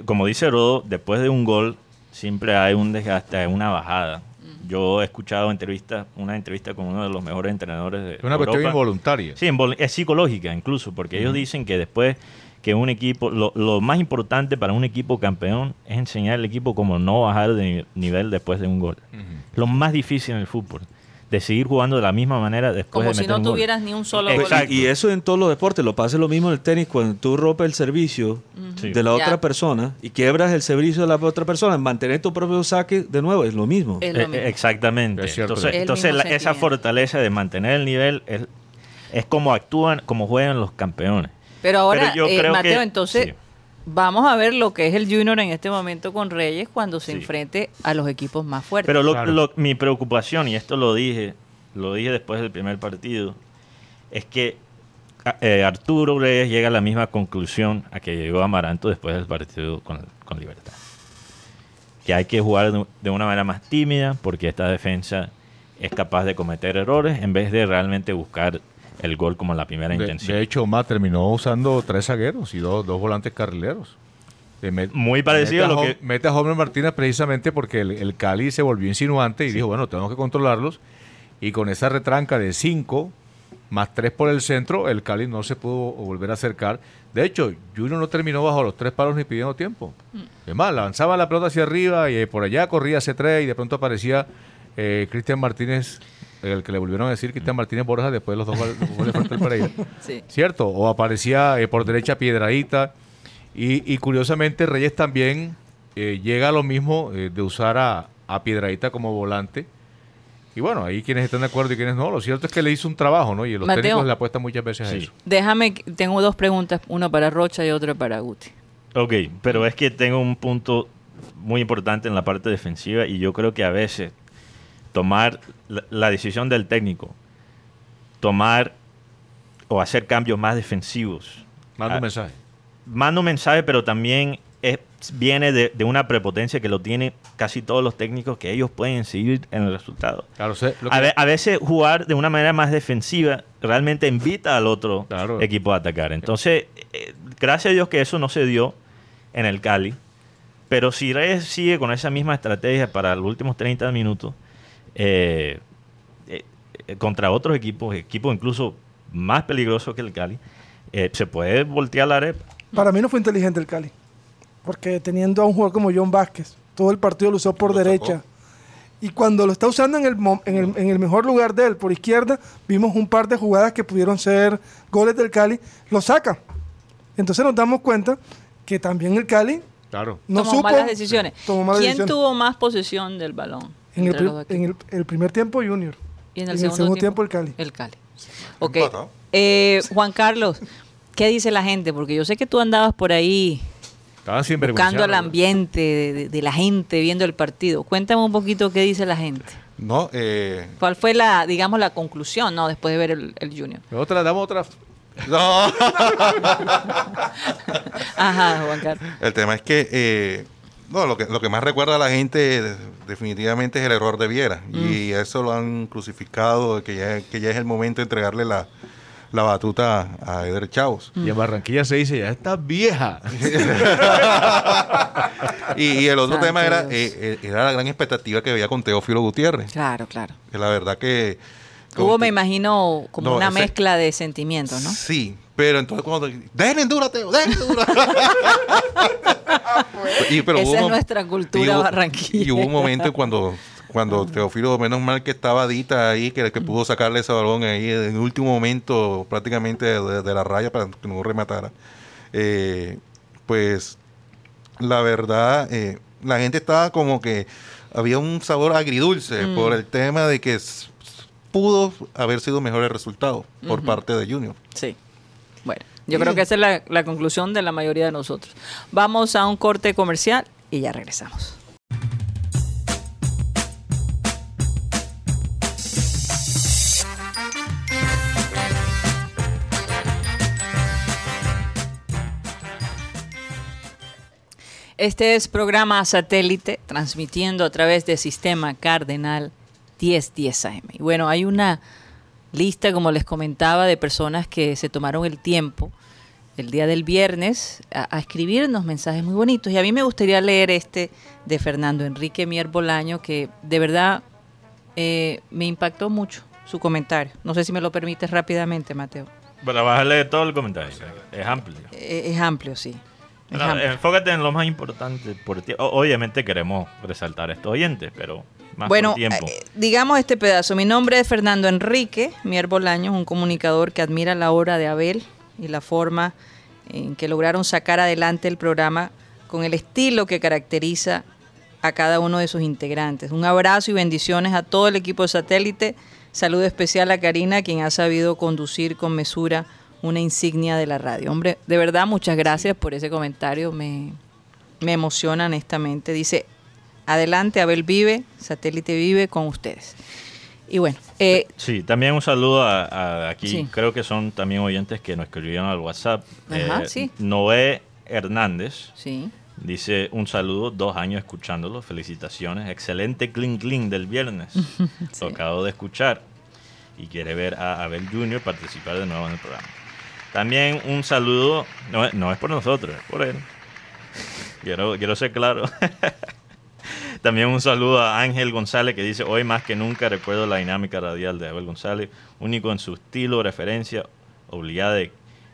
como dice Rodo, después de un gol siempre hay un desgaste, hay una bajada. Yo he escuchado entrevistas, una entrevista con uno de los mejores entrenadores de Es una cuestión Europa. involuntaria. Sí, es psicológica incluso, porque ellos dicen que después que un equipo, lo, lo más importante para un equipo campeón es enseñar al equipo cómo no bajar de ni- nivel después de un gol. Lo más difícil en el fútbol, de seguir jugando de la misma manera después Como de si meter no un gol. tuvieras ni un solo gol. Exacto. Y eso en todos los deportes, lo pasa lo mismo en el tenis cuando tú rompes el servicio de la otra persona y quiebras el servicio de la otra persona, mantener tu propio saque de nuevo es lo mismo. Es lo Eh, mismo. eh, exactamente. Es entonces, entonces la- esa fortaleza de mantener el nivel es, es como actúan, como juegan los campeones. Pero ahora, Pero yo eh, creo Mateo, que- entonces sí. Vamos a ver lo que es el Junior en este momento con Reyes cuando se Sí. enfrente a los equipos más fuertes. Pero lo- Claro. lo- mi preocupación, y esto lo dije, lo dije después del primer partido, es que eh, Arturo Reyes llega a la misma conclusión a que llegó Amaranto después del partido con, con Libertad. Que hay que jugar de una manera más tímida porque esta defensa es capaz de cometer errores en vez de realmente buscar el gol como la primera De, intención. de hecho, Omar terminó usando tres zagueros y dos, dos volantes carrileros. Met- Muy parecido a lo que- Mete a Homer Martínez precisamente porque el, el Cali se volvió insinuante y dijo, bueno, tenemos que controlarlos. Y con esa retranca de cinco más tres por el centro, el Cali no se pudo volver a acercar. De hecho, Junior no terminó bajo los tres palos ni pidiendo tiempo. Es más, lanzaba la pelota hacia arriba y por allá corría C3 y de pronto aparecía eh, Cristian Martínez, el que le volvieron a decir Cristian Martínez Borja después de los dos goles frente al Pereira. Sí. ¿Cierto? O aparecía eh, por derecha Piedradita. Y, y curiosamente Reyes también eh, llega a lo mismo eh, de usar a, a Piedradita como volante. Y bueno, ahí quienes están de acuerdo y quienes no. Lo cierto es que le hizo un trabajo, ¿no? Y los Mateo. técnicos le apuestan muchas veces a Sí. eso. Déjame, que- tengo dos preguntas, una para Rocha y otra para Guti. Ok, pero es que tengo un punto muy importante en la parte defensiva y yo creo que a veces tomar la, la decisión del técnico, tomar o hacer cambios más defensivos, Manda Ah, un mensaje. manda un mensaje, pero también es- viene de, de una prepotencia que lo tienen casi todos los técnicos que ellos pueden seguir en el resultado. Claro, sé, lo A, que- ve- a veces jugar de una manera más defensiva realmente invita al otro Claro. equipo a atacar. Entonces, eh, gracias a Dios que eso no se dio en el Cali. Pero si Reyes sigue con esa misma estrategia para los últimos 30 minutos, eh, eh, contra otros equipos, equipos incluso más peligrosos que el Cali, eh, se puede voltear la arepa. Para mí no fue inteligente el Cali. Porque teniendo a un jugador como John Vázquez, todo el partido lo usó por Lo derecha. sacó. Y cuando lo está usando en el, mo- en, el, en el mejor lugar de él, por izquierda, vimos un par de jugadas que pudieron ser goles del Cali, lo saca. Entonces nos damos cuenta que también el Cali claro. no tomó supo. malas decisiones. tomó malas ¿Quién decisiones. tuvo más posesión del balón? En el, en primer tiempo Junior. y en el segundo, tiempo el Cali. El Cali. Ok. Eh, Juan Carlos, ¿qué dice la gente? Porque yo sé que tú andabas por ahí buscando el ambiente de, de- de la gente, viendo el partido. Cuéntame un poquito qué dice la gente. No, eh, ¿Cuál fue la, digamos, la conclusión, no, después de ver el, el Junior? Otra, damos otra. no. Ajá, Juan Carlos. El tema es que, eh, no, lo que, lo que más recuerda a la gente de- definitivamente es el error de Viera. Y eso lo han crucificado, que ya, que ya es el momento de entregarle la, la batuta a Eder Chavos. Y en Barranquilla se dice, ya estás vieja. Y, y el otro tema era, eh, eh, era la gran expectativa que veía con Teófilo Gutiérrez. Claro, claro. Que la verdad que... Hubo, me imagino, como No, una ese- mezcla de sentimientos, ¿no? Sí, pero entonces cuando... ¡Déjenle en dura, Teo! ¡Déjenle en dura! Y, pero Esa hubo es un- nuestra cultura y hubo- barranquillera. Y hubo un momento cuando, cuando Teófilo, menos mal que estaba Dita ahí, que, que pudo sacarle ese balón ahí en el último momento prácticamente de, de la raya para que no rematara. Eh, pues la verdad, eh, la gente estaba como que había un sabor agridulce Mm. por el tema de que pudo haber sido mejor el resultado por parte de Junior. Sí. Yo creo que esa es la, la conclusión de la mayoría de nosotros. Vamos a un corte comercial y ya regresamos. Este es programa satélite transmitiendo a través del sistema Cardenal 1010 AM. Y bueno, hay una lista, como les comentaba, de personas que se tomaron el tiempo el día del viernes a, a escribirnos mensajes muy bonitos. Y a mí me gustaría leer este de Fernando Enrique Mier Bolaño, que de verdad eh, me impactó mucho su comentario. No sé si me lo permites rápidamente, Mateo. Pero vas a leer todo el comentario. Es amplio. Eh, es amplio, sí. Es No, amplio. enfócate en lo más importante. Por ti. Obviamente queremos resaltar a estos oyentes, pero más bueno, eh, digamos este pedazo. Mi nombre es Fernando Enrique Mier Bolaños, un comunicador que admira la obra de Abel y la forma en que lograron sacar adelante el programa con el estilo que caracteriza a cada uno de sus integrantes. Un abrazo y bendiciones a todo el equipo de satélite. Saludo especial a Karina, quien ha sabido conducir con mesura una insignia de la radio. Hombre, de verdad, muchas gracias por ese comentario. Me, me emociona honestamente. Dice, adelante, Abel vive, satélite vive con ustedes. Y bueno, eh, Sí, también un saludo a, a aquí, Sí. creo que son también oyentes que nos escribieron al WhatsApp. Ajá, Eh, sí. Noé Hernández sí. dice un saludo, dos años escuchándolo, felicitaciones, excelente clean clean del viernes, lo acabo de escuchar y quiere ver a Abel Junior participar de nuevo en el programa. También un saludo, no, es- no es por nosotros, es por él. Quiero, quiero ser claro. También un saludo a Ángel González que dice, hoy más que nunca recuerdo la dinámica radial de Abel González, único en su estilo, referencia, obligada de,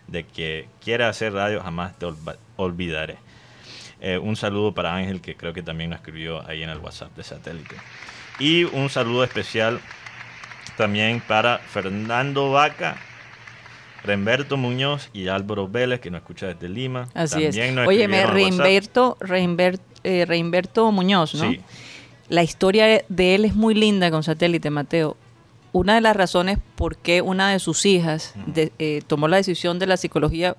de que quiera hacer radio, jamás te olvidaré. Eh, un saludo para Ángel que creo que también nos escribió ahí en el WhatsApp de satélite. Y un saludo especial también para Fernando Vaca, Remberto Muñoz y Álvaro Vélez que nos escucha desde Lima. Así También es. Oye, eh, Reinberto Muñoz, ¿no? Sí. La historia de él es muy linda con satélite, Mateo. Una de las razones por qué una de sus hijas de- eh, tomó la decisión de la psicología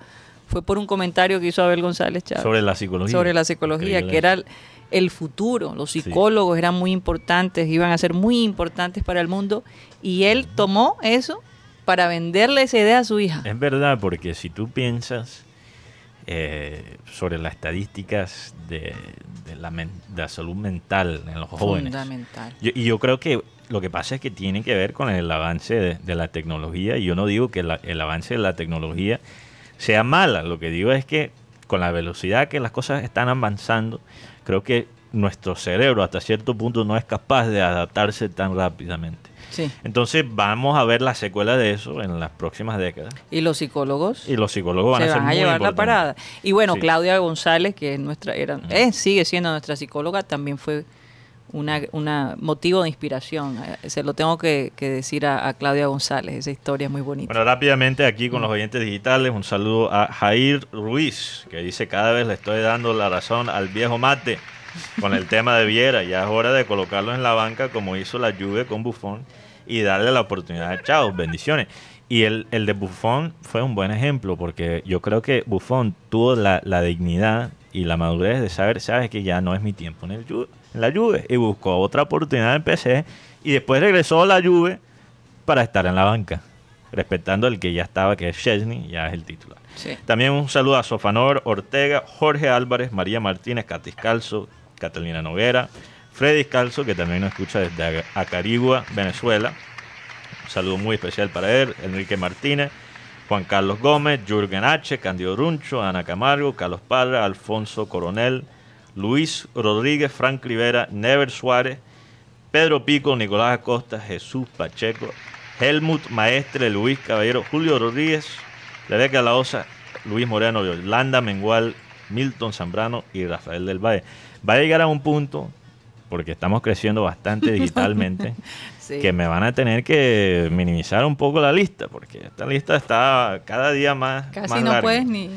fue por un comentario que hizo Abel González Chávez. Sobre la psicología. Sobre la psicología, Increíble. que era el, el futuro. Los psicólogos eran muy importantes, iban a ser muy importantes para el mundo. Y él tomó eso para venderle esa idea a su hija. Es verdad, porque si tú piensas eh, sobre las estadísticas de, de la, men- de la salud mental en los jóvenes, Fundamental. yo- y yo creo que lo que pasa es que tiene que ver con el avance de, de la tecnología. Y yo no digo que la- el avance de la tecnología sea mala. Lo que digo es que con la velocidad que las cosas están avanzando, creo que nuestro cerebro hasta cierto punto no es capaz de adaptarse tan rápidamente. Sí. Entonces vamos a ver las secuelas de eso en las próximas décadas. Y los psicólogos Y los psicólogos van se a ser van a muy llevar la parada. Y bueno, Sí. Claudia González, que es nuestra, era, eh, sigue siendo nuestra psicóloga, también fue una, una motivo de inspiración. Eh, Se lo tengo que, que decir a, a Claudia González. Esa historia es muy bonita. Bueno, rápidamente aquí con los oyentes digitales, un saludo a Jair Ruiz, que dice cada vez le estoy dando la razón al viejo mate con el tema de Viera. Ya es hora de colocarlo en la banca como hizo la Juve con Buffon y darle la oportunidad. Chao, bendiciones. Y el, el de Buffon fue un buen ejemplo, porque yo creo que Buffon tuvo la, la dignidad y la madurez de saber, sabes que ya no es mi tiempo en, el en la Juve, y buscó otra oportunidad en PSG, y después regresó a la Juve para estar en la banca, respetando el que ya estaba, que es Chesney, ya es el titular. Sí. También un saludo a Sofanor Ortega, Jorge Álvarez, María Martínez, Catis Calzo, Catalina Noguera, Freddy Calzo, que también nos escucha desde Acarigua, Venezuela. Un saludo muy especial para él, Enrique Martínez, Juan Carlos Gómez, Jürgen H., Candido Runcho, Ana Camargo, Carlos Parra, Alfonso Coronel, Luis Rodríguez, Frank Rivera, Never Suárez, Pedro Pico, Nicolás Acosta, Jesús Pacheco, Helmut Maestre, Luis Caballero, Julio Rodríguez, Rebeca Laosa, Luis Moreno, Yolanda Mengual, Milton Zambrano y Rafael del Valle. Va a llegar a un punto, porque estamos creciendo bastante digitalmente, Sí. que me van a tener que minimizar un poco la lista, porque esta lista está cada día más, Casi más no larga. puedes ni...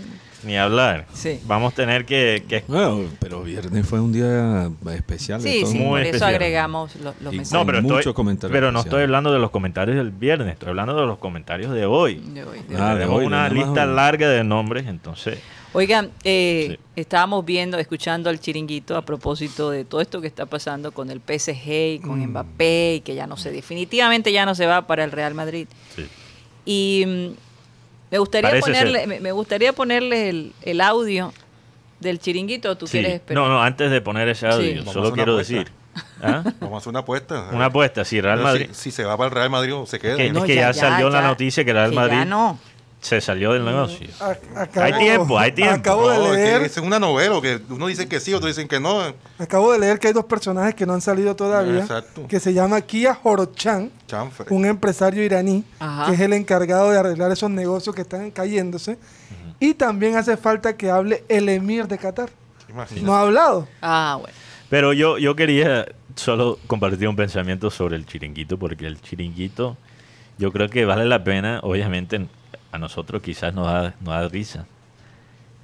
ni hablar. Sí. Vamos a tener que, que Bueno, pero viernes fue un día especial. Sí, sí, muy por eso agregamos lo- los Y- mensajes. No, pero, estoy, comentario pero no estoy hablando de los comentarios del viernes, estoy hablando de los comentarios de hoy. de hoy, de Ah, hoy. de hoy, una lista hoy. larga de nombres, entonces Oigan, eh, Sí. estábamos viendo, escuchando al chiringuito a propósito de todo esto que está pasando con el PSG y con Mbappé y que ya no se, definitivamente ya no se va para el Real Madrid. sí. Y mm, me gustaría Parece ponerle, ser. me, me gustaría ponerle el, el audio del chiringuito. ¿o ¿Tú Sí. quieres esperar? No, no, antes de poner ese audio, solo quiero apuesta. decir. ¿Ah? Vamos a hacer una apuesta. Una apuesta, si Real Madrid. Si, se va para el Real Madrid o se queda. Que- No, es que ya salió la noticia que Real que Madrid- Ya no. Se salió del negocio. A- acabo- Hay tiempo, hay tiempo. Acabo de No, es que leer, es una novela que uno dice que sí, otros dicen que no. acabo de leer que hay dos personajes que no han salido todavía, Exacto. que se llama Kia Horochan, Chanfre. un empresario iraní, Ajá. que es el encargado de arreglar esos negocios que están cayéndose. Y también hace falta que hable el emir de Qatar. Imagínate. No ha hablado. Ah, bueno. Pero yo, yo quería solo compartir un pensamiento sobre el chiringuito, porque el chiringuito yo creo que vale la pena, obviamente a nosotros quizás nos da, nos da risa,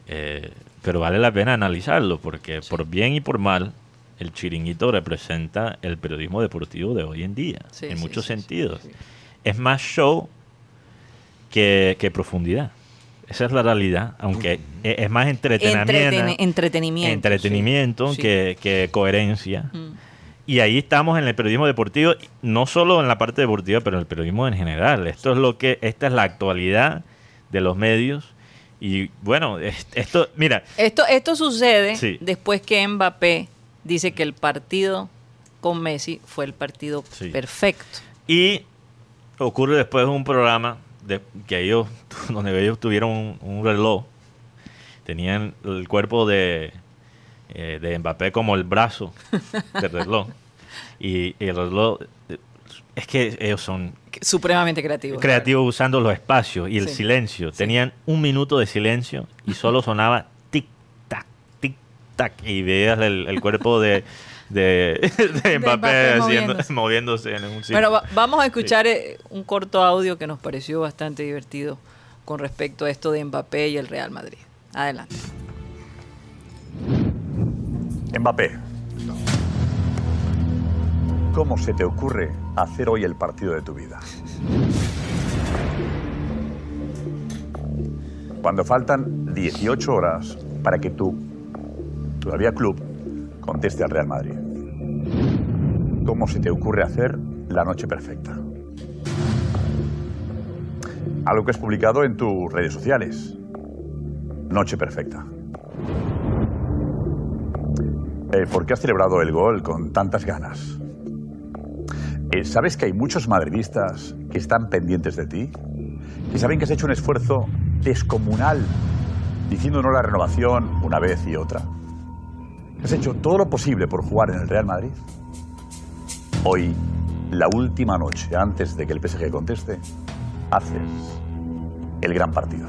eh, pero vale la pena analizarlo, porque por bien y por mal, el chiringuito representa el periodismo deportivo de hoy en día, Sí, en sí, muchos sentidos. sí. Es más show que, que profundidad. Esa es la realidad, aunque e- es más entretenimiento. Entretene- entretenimiento. entretenimiento sí. que, que coherencia. Mm. Y ahí estamos en el periodismo deportivo, no solo en la parte deportiva, pero en el periodismo en general. Esto es lo que, esta es la actualidad de los medios. Y bueno, es- esto, mira, Esto, esto sucede Sí. después que Mbappé dice que el partido con Messi fue el partido Sí. perfecto. y ocurre después de un programa de, que ellos, donde ellos tuvieron un, un reloj, tenían el cuerpo de, eh, de Mbappé como el brazo del reloj. Y, y el reloj, eh, es que ellos son Supremamente creativo. creativos usando los espacios y el Sí. silencio. Tenían un minuto de silencio y solo sonaba tic tac, tic tac y veías el, el cuerpo de, de, de Mbappé, moviéndose. moviéndose. en un sitio. Bueno, va- vamos a escuchar eh, un corto audio que nos pareció bastante divertido con respecto a esto de Mbappé y el Real Madrid. Adelante. Mbappé. ¿Cómo se te ocurre hacer hoy el partido de tu vida? Cuando faltan 18 horas para que tú, todavía club, conteste al Real Madrid. ¿Cómo se te ocurre hacer la noche perfecta? Algo que has publicado en tus redes sociales. Noche perfecta. Eh, ¿Por qué has celebrado el gol con tantas ganas? Eh, ¿Sabes que hay muchos madridistas que están pendientes de ti? Que saben que has hecho un esfuerzo descomunal diciéndonos la renovación una vez y otra. ¿Has hecho todo lo posible por jugar en el Real Madrid? Hoy, la última noche antes de que el PSG conteste, haces el gran partido.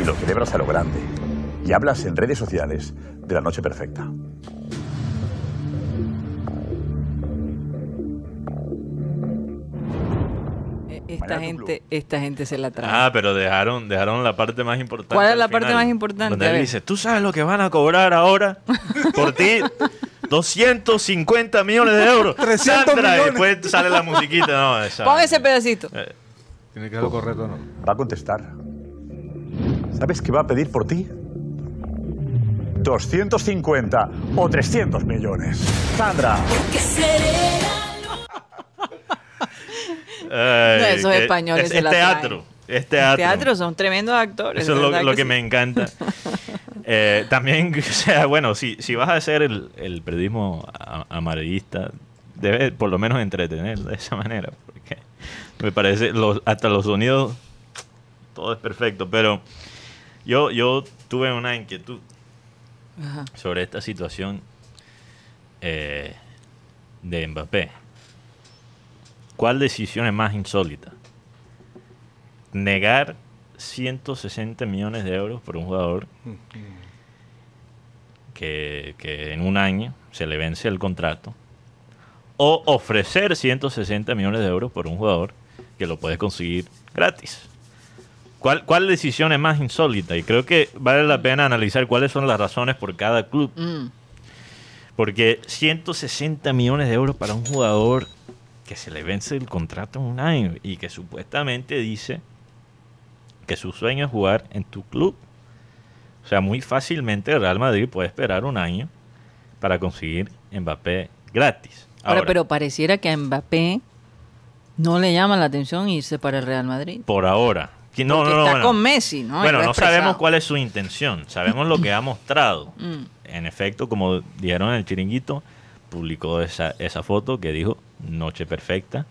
Y lo celebras a lo grande. Y hablas en redes sociales de la noche perfecta. Eh, Esta gente, esta gente se la trae. Ah, pero dejaron, dejaron la parte más importante. ¿Cuál es la parte más importante? Donde él dice, ¿tú sabes lo que van a cobrar ahora por ti? 250 millones de euros. 300 Sandra, y después sale la musiquita. No, esa- Pon ese pedacito. Eh, Tiene que ser lo correcto, ¿no? Va a contestar. ¿Sabes qué va a pedir por ti? 250 o 300 millones. Sandra. Ay, esos eh, españoles es, es la teatro. Es teatro. Teatro son tremendos actores. Eso es lo, ¿verdad lo que, sí? me encanta. Eh, también, o sea, bueno, si, si vas a hacer el, el periodismo amarillista, debes por lo menos entretener de esa manera. Porque me parece, los, hasta los sonidos, todo es perfecto. Pero yo, yo tuve una inquietud Ajá. sobre esta situación eh, de Mbappé. ¿Cuál decisión es más insólita? Negar 160 millones de euros por un jugador que, que en un año se le vence el contrato o ofrecer 160 millones de euros por un jugador que lo puedes conseguir gratis. ¿Cuál, ¿Cuál decisión es más insólita? Y creo que vale la pena analizar cuáles son las razones por cada club. Mm. Porque 160 millones de euros para un jugador que se le vence el contrato en un año y que supuestamente dice que su sueño es jugar en tu club. O sea, muy fácilmente el Real Madrid puede esperar un año para conseguir Mbappé gratis. Ahora, Ahora, pero pareciera que a Mbappé no le llama la atención irse para el Real Madrid. por ahora. Que No, no, no, está bueno. con Messi, ¿no? Bueno, no sabemos cuál es su intención. Sabemos lo que ha mostrado. Mm. En efecto, como dijeron en el chiringuito, publicó esa, esa foto que dijo Noche Perfecta.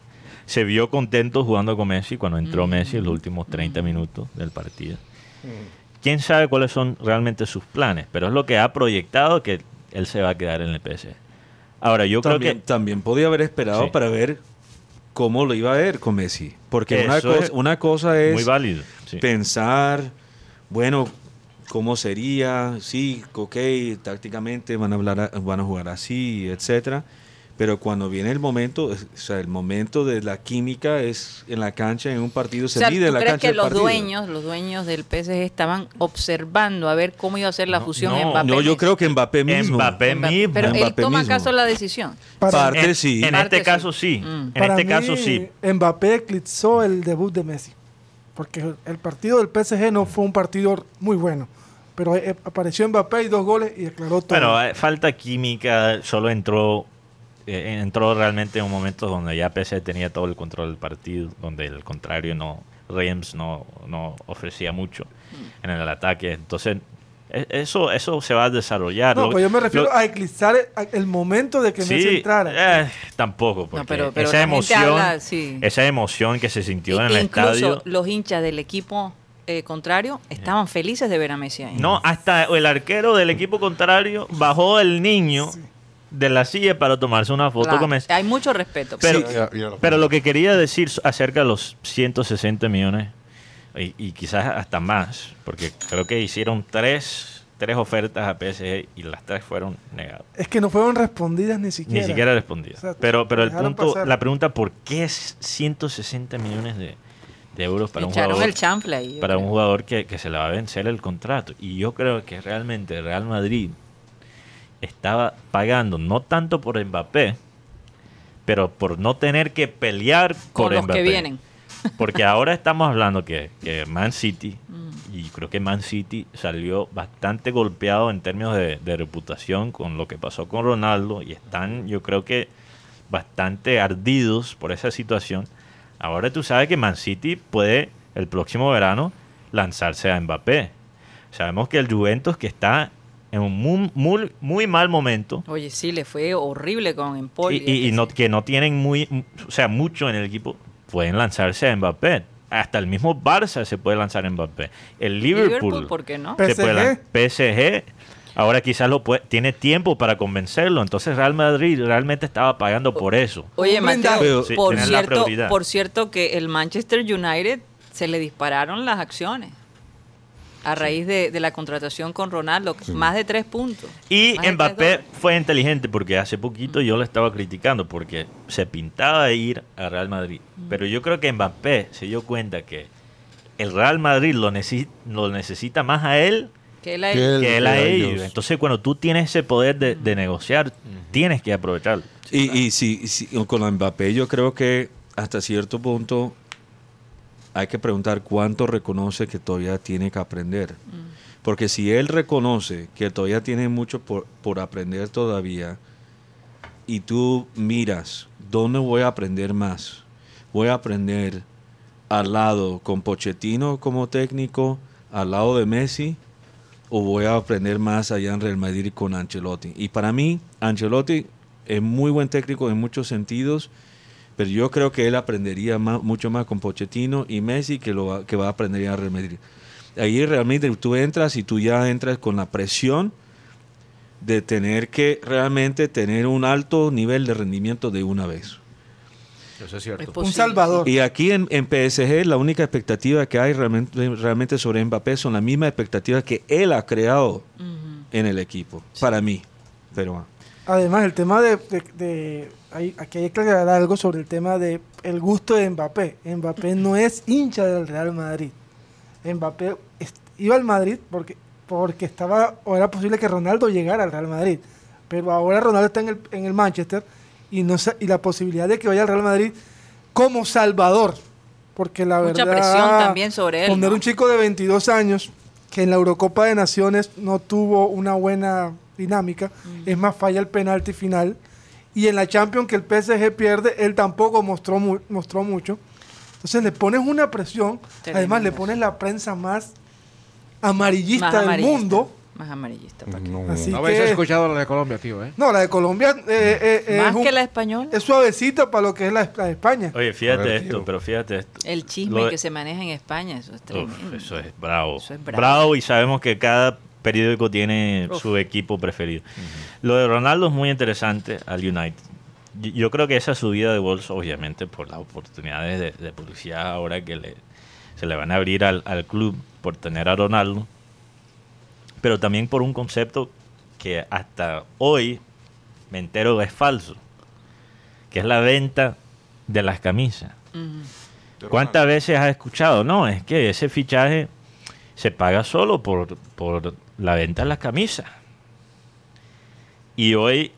Se vio contento jugando con Messi cuando entró Mm. Messi en los últimos 30 minutos del partido. Quién sabe cuáles son realmente sus planes, pero es lo que ha proyectado que él se va a quedar en el PSG. Ahora, yo también, creo que también podía haber esperado Sí. para ver cómo lo iba a ver con Messi. Porque una, cosa, es una cosa es muy válido. sí. pensar, bueno, cómo sería, sí, ok, tácticamente van a, hablar, a- van a jugar así, etcétera. Pero cuando viene el momento, o sea, el momento de la química es en la cancha, en un partido, O se sea, mide en ¿tú la crees cancha que los partido. dueños, los dueños del PSG estaban observando a ver cómo iba a ser la No, fusión no, Mbappé? No, yo creo que Mbappé mismo. Mbappé Mbappé. mismo. Pero él toma mismo. acaso la decisión. Para, Parte En, sí. en Parte este caso sí. Mm. En este mí, caso sí. Mbappé eclipsó el debut de Messi. Porque el partido del PSG no fue un partido muy bueno. Pero eh, apareció Mbappé y dos goles y declaró todo. Bueno, eh, falta química, solo entró eh, entró realmente en un momento donde ya PSG tenía todo el control del partido, donde el contrario no, Reims no, no ofrecía mucho Mm. en el ataque. Entonces, e- eso, eso se va a desarrollar. no, Lo- pues yo me refiero lo- a eclipsar el, el momento de que Sí, Messi entrara. eh, tampoco, porque pero- pero esa emoción, habla, sí. esa emoción que se sintió en el Incluso estadio. los hinchas del equipo eh, contrario estaban felices de ver a Messi ahí. No, hasta el arquero del equipo contrario bajó el niño de la silla para tomarse una foto Claro, con Messi. Hay mucho respeto. Pero, Sí, ya- ya lo- pero lo que quería decir acerca de los 160 millones, y, y quizás hasta más, porque creo que hicieron tres, tres ofertas a PSG y las tres fueron negadas. Es que no fueron respondidas ni siquiera. Ni siquiera respondidas. Pero, pero el punto, pasar. la pregunta, ¿por qué es 160 millones de, de euros para un jugador? el chanfle ahí. yo para creo. un jugador que, que se le va a vencer el contrato. Y yo creo que realmente Real Madrid estaba pagando no tanto por Mbappé, pero por no tener que pelear Con por los Mbappé. que vienen. Porque ahora estamos hablando que, que Man City, Mm. y creo que Man City salió bastante golpeado en términos de, de reputación con lo que pasó con Ronaldo y están, yo creo que, bastante ardidos por esa situación. Ahora tú sabes que Man City puede el próximo verano lanzarse a Mbappé. Sabemos que el Juventus que está en un muy, muy, muy mal momento Oye, sí, le fue horrible con Empoli. y, y- y no, que no tienen muy, o sea, mucho en el equipo, pueden lanzarse a Mbappé. Hasta el mismo Barça se puede lanzar a Mbappé. El Liverpool, Liverpool, ¿por qué no? se puede lan- PSG. PSG. Ahora quizás lo puede, tiene tiempo para convencerlo. Entonces Real Madrid realmente estaba pagando por eso. Oye, Mateo. Sí, por, cierto, por cierto que el Manchester United se le dispararon las acciones a raíz de, de la contratación con Ronaldo, más de tres puntos. Y de Mbappé fue inteligente porque hace poquito yo lo estaba criticando porque se pintaba ir a Real Madrid. Pero yo creo que Mbappé se dio cuenta que el Real Madrid lo, necesi- lo necesita más a él Que él ha- Que él- que él a a ellos. ellos. Entonces cuando tú tienes ese poder de, de negociar, tienes que aprovecharlo. Y, y si, si- con Mbappé yo creo que hasta cierto punto hay que preguntar cuánto reconoce que todavía tiene que aprender. Porque si él reconoce que todavía tiene mucho por, por aprender todavía, y tú miras, ¿dónde voy a aprender más? Voy a aprender al lado con Pochettino como técnico, al lado de Messi, o voy a aprender más allá en Real Madrid con Ancelotti. Y para mí, Ancelotti es muy buen técnico en muchos sentidos, pero yo creo que él aprendería mucho más con Pochettino y Messi que, lo va, que va a aprender en Real Madrid. Ahí realmente tú entras y tú ya entras con la presión de tener que realmente tener un alto nivel de rendimiento de una vez. Eso es cierto. Es Un salvador. Y aquí en, en PSG la única expectativa que hay realmente, realmente sobre Mbappé son las mismas expectativas que él ha creado en el equipo, para mí. Pero ah, Además, el tema de, de- de- hay- aquí hay que aclarar algo sobre el tema de el gusto de Mbappé. Mbappé no es hincha del Real Madrid. Mbappé iba al Madrid porque, porque estaba o era posible que Ronaldo llegara al Real Madrid. Pero ahora Ronaldo está en el, en el Manchester y, no y la posibilidad de que vaya al Real Madrid como salvador. Porque la Mucha verdad, presión también sobre él, Poner ¿no? un chico de 22 años que en la Eurocopa de Naciones no tuvo una buena dinámica, es más falla el penalti final. Y en la Champions que el PSG pierde, él tampoco mostró, mu- mostró mucho. Entonces le pones una presión, además le pones la prensa más amarillista Más del mundo. Más amarillista. No, Así No habéis que, escuchado la de Colombia, tío, ¿eh? no, la de Colombia eh, eh, Más es, un- que la española. es suavecita para lo que es la, la de España. Oye, fíjate ver, esto, tío. pero fíjate esto. El chisme de- que se maneja en España, eso es Uf, tremendo. eso es bravo. Eso es bravo. bravo. y sabemos que cada periódico tiene Uf. su equipo preferido. Lo de Ronaldo es muy interesante al United. Yo- creo que esa subida de bolsa, obviamente, por las oportunidades de, de publicidad ahora que le, se le van a abrir al, al club por tener a Ronaldo, pero también por un concepto que hasta hoy me entero que es falso, que es la venta de las camisas. ¿Cuántas veces has escuchado? No, es que ese fichaje se paga solo por, por la venta de las camisas. Y hoy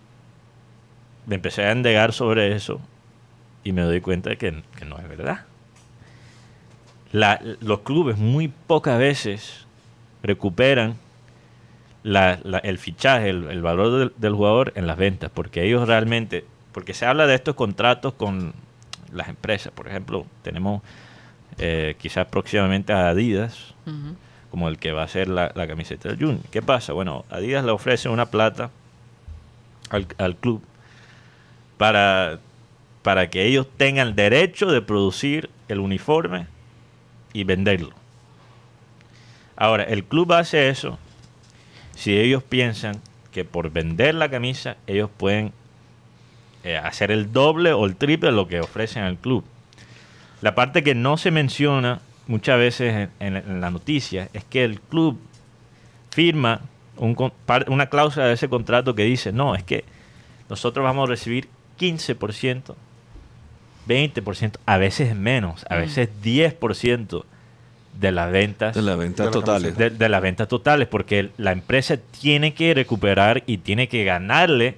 me empecé a endegar sobre eso y me doy cuenta de que, no es verdad. Los clubes muy pocas veces recuperan el fichaje, el, valor del, jugador en las ventas, porque ellos realmente, porque se habla de estos contratos con las empresas, por ejemplo, tenemos eh, quizás próximamente a Adidas. Como el que va a ser la, camiseta del Junior. ¿Qué pasa? Bueno, Adidas le ofrece una plata al, al club para, para que ellos tengan el derecho de producir el uniforme y venderlo. Ahora, el club hace eso si ellos piensan que por vender la camisa ellos pueden eh, hacer el doble o el triple de lo que ofrecen al club. La parte que no se menciona muchas veces en, en- en la noticia es que el club firma un una cláusula de ese contrato que dice, no, es que nosotros vamos a recibir 15%, 20%, a veces menos, a veces 10% de las ventas de las ventas la totales. de, de las ventas totales, porque la empresa tiene que recuperar y tiene que ganarle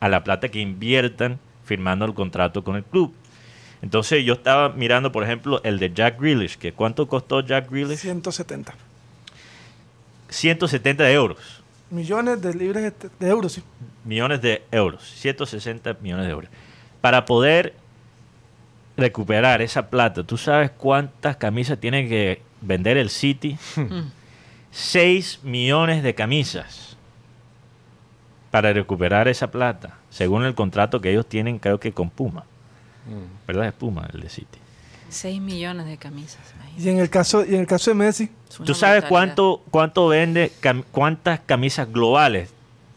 a la plata que inviertan firmando el contrato con el club. Entonces yo estaba mirando, por ejemplo, el de Jack Grealish, que ¿cuánto costó Jack Grealish? 170 170 euros, millones de libras de euros. sí. millones de euros, 160 millones de euros. Para poder recuperar esa plata, ¿tú sabes cuántas camisas tiene que vender el City? 6 millones de camisas para recuperar esa plata, según el contrato que ellos tienen, creo que con Puma. ¿Verdad? Es Puma el de City. 6 millones de camisas. imagínate. Y en el caso, y en el caso de Messi, ¿Tú sabes cuánto, cuánto vende, cam- cuántas camisas globales?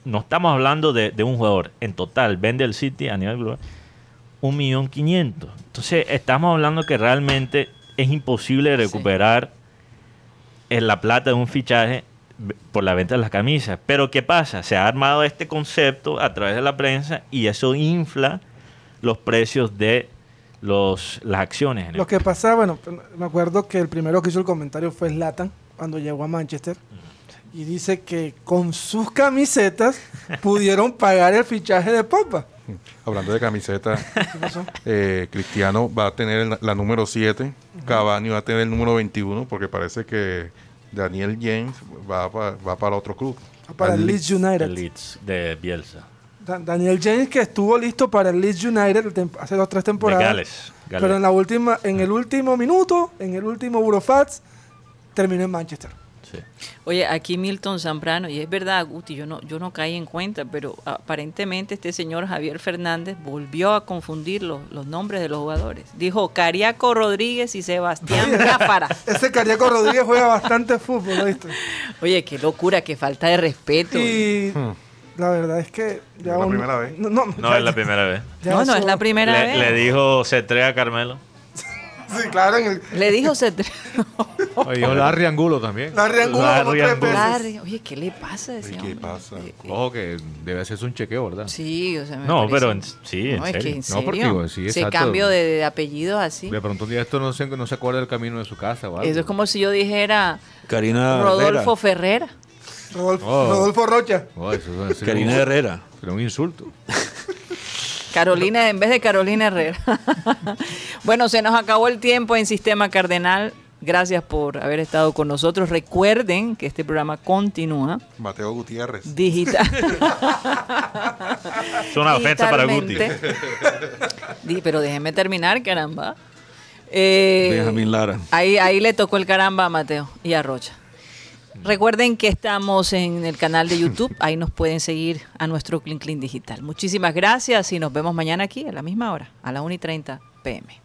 No estamos hablando de, de un jugador. En total, vende el City a nivel global un millón quinientos. Entonces, estamos hablando que realmente es imposible recuperar en la plata de un fichaje por la venta de las camisas. Pero ¿qué pasa? Se ha armado este concepto a través de la prensa y eso infla los precios de los, las acciones. en el lo que pasa, bueno, me acuerdo que el primero que hizo el comentario fue Zlatan cuando llegó a Manchester. Y dice que con sus camisetas pudieron pagar el fichaje de Pogba. Hablando de camiseta, eh, Cristiano va a tener el- la número 7, Cavani va a tener el número 21, porque parece que Daniel James va, pa- va para otro club. Para Al el Leeds United. El Leeds de Bielsa. Da- Daniel James que estuvo listo para el Leeds United hace dos tres temporadas. Gales. Gales. Pero en la última, en el último minuto, en el último Eurofats, terminó en Manchester. Sí. Oye, aquí Milton Zambrano, y es verdad, Guti, yo no, yo no caí en cuenta, pero aparentemente este señor Javier Fernández volvió a confundir los, los nombres de los jugadores. Dijo Cariaco Rodríguez y Sebastián Gáfara. Ese Cariaco Rodríguez juega bastante fútbol, ¿viste? Oye, qué locura, qué falta de respeto. Y la verdad es que ya Es la primera vez. No, no, No ya- es la primera vez. ya no, no es la primera Le, vez. le dijo C3 a Carmelo. Sí, claro, en el Le dijo Cetre- Oye, dijo Larry Angulo también. Larry Angulo Larry Angulo. Larry, Oye, ¿qué le pasa a ese ¿Y qué hombre? pasa? Eh, eh, Ojo que debe hacerse un chequeo, ¿verdad? Sí, o sea, me No, parece- pero en- sí, en no, es que serio. en No, serio. porque digo, sí, Ese exacto. cambio de, de apellido así. De pronto un día esto no se, no se acuerda del camino de su casa algo. Eso es como si yo dijera Karina Rodolfo Herrera. Ferrera. Rodolfo, Oh. Rodolfo Rocha. Oh, eso es- Karina un- Herrera. sería un insulto. Carolina en vez de Carolina Herrera. bueno, se nos acabó el tiempo en Sistema Cardenal. Gracias por haber estado con nosotros. Recuerden que este programa continúa Mateo Gutiérrez. digital. Es una ofensa para Guti. Pero déjeme terminar, caramba. Eh, Benjamín Lara. Ahí, ahí le tocó el caramba a Mateo y a Rocha. Recuerden que estamos en el canal de YouTube. Ahí nos pueden seguir a nuestro Clean Clean Digital. Muchísimas gracias y nos vemos mañana aquí a la misma hora, a las 1 y 30 pm.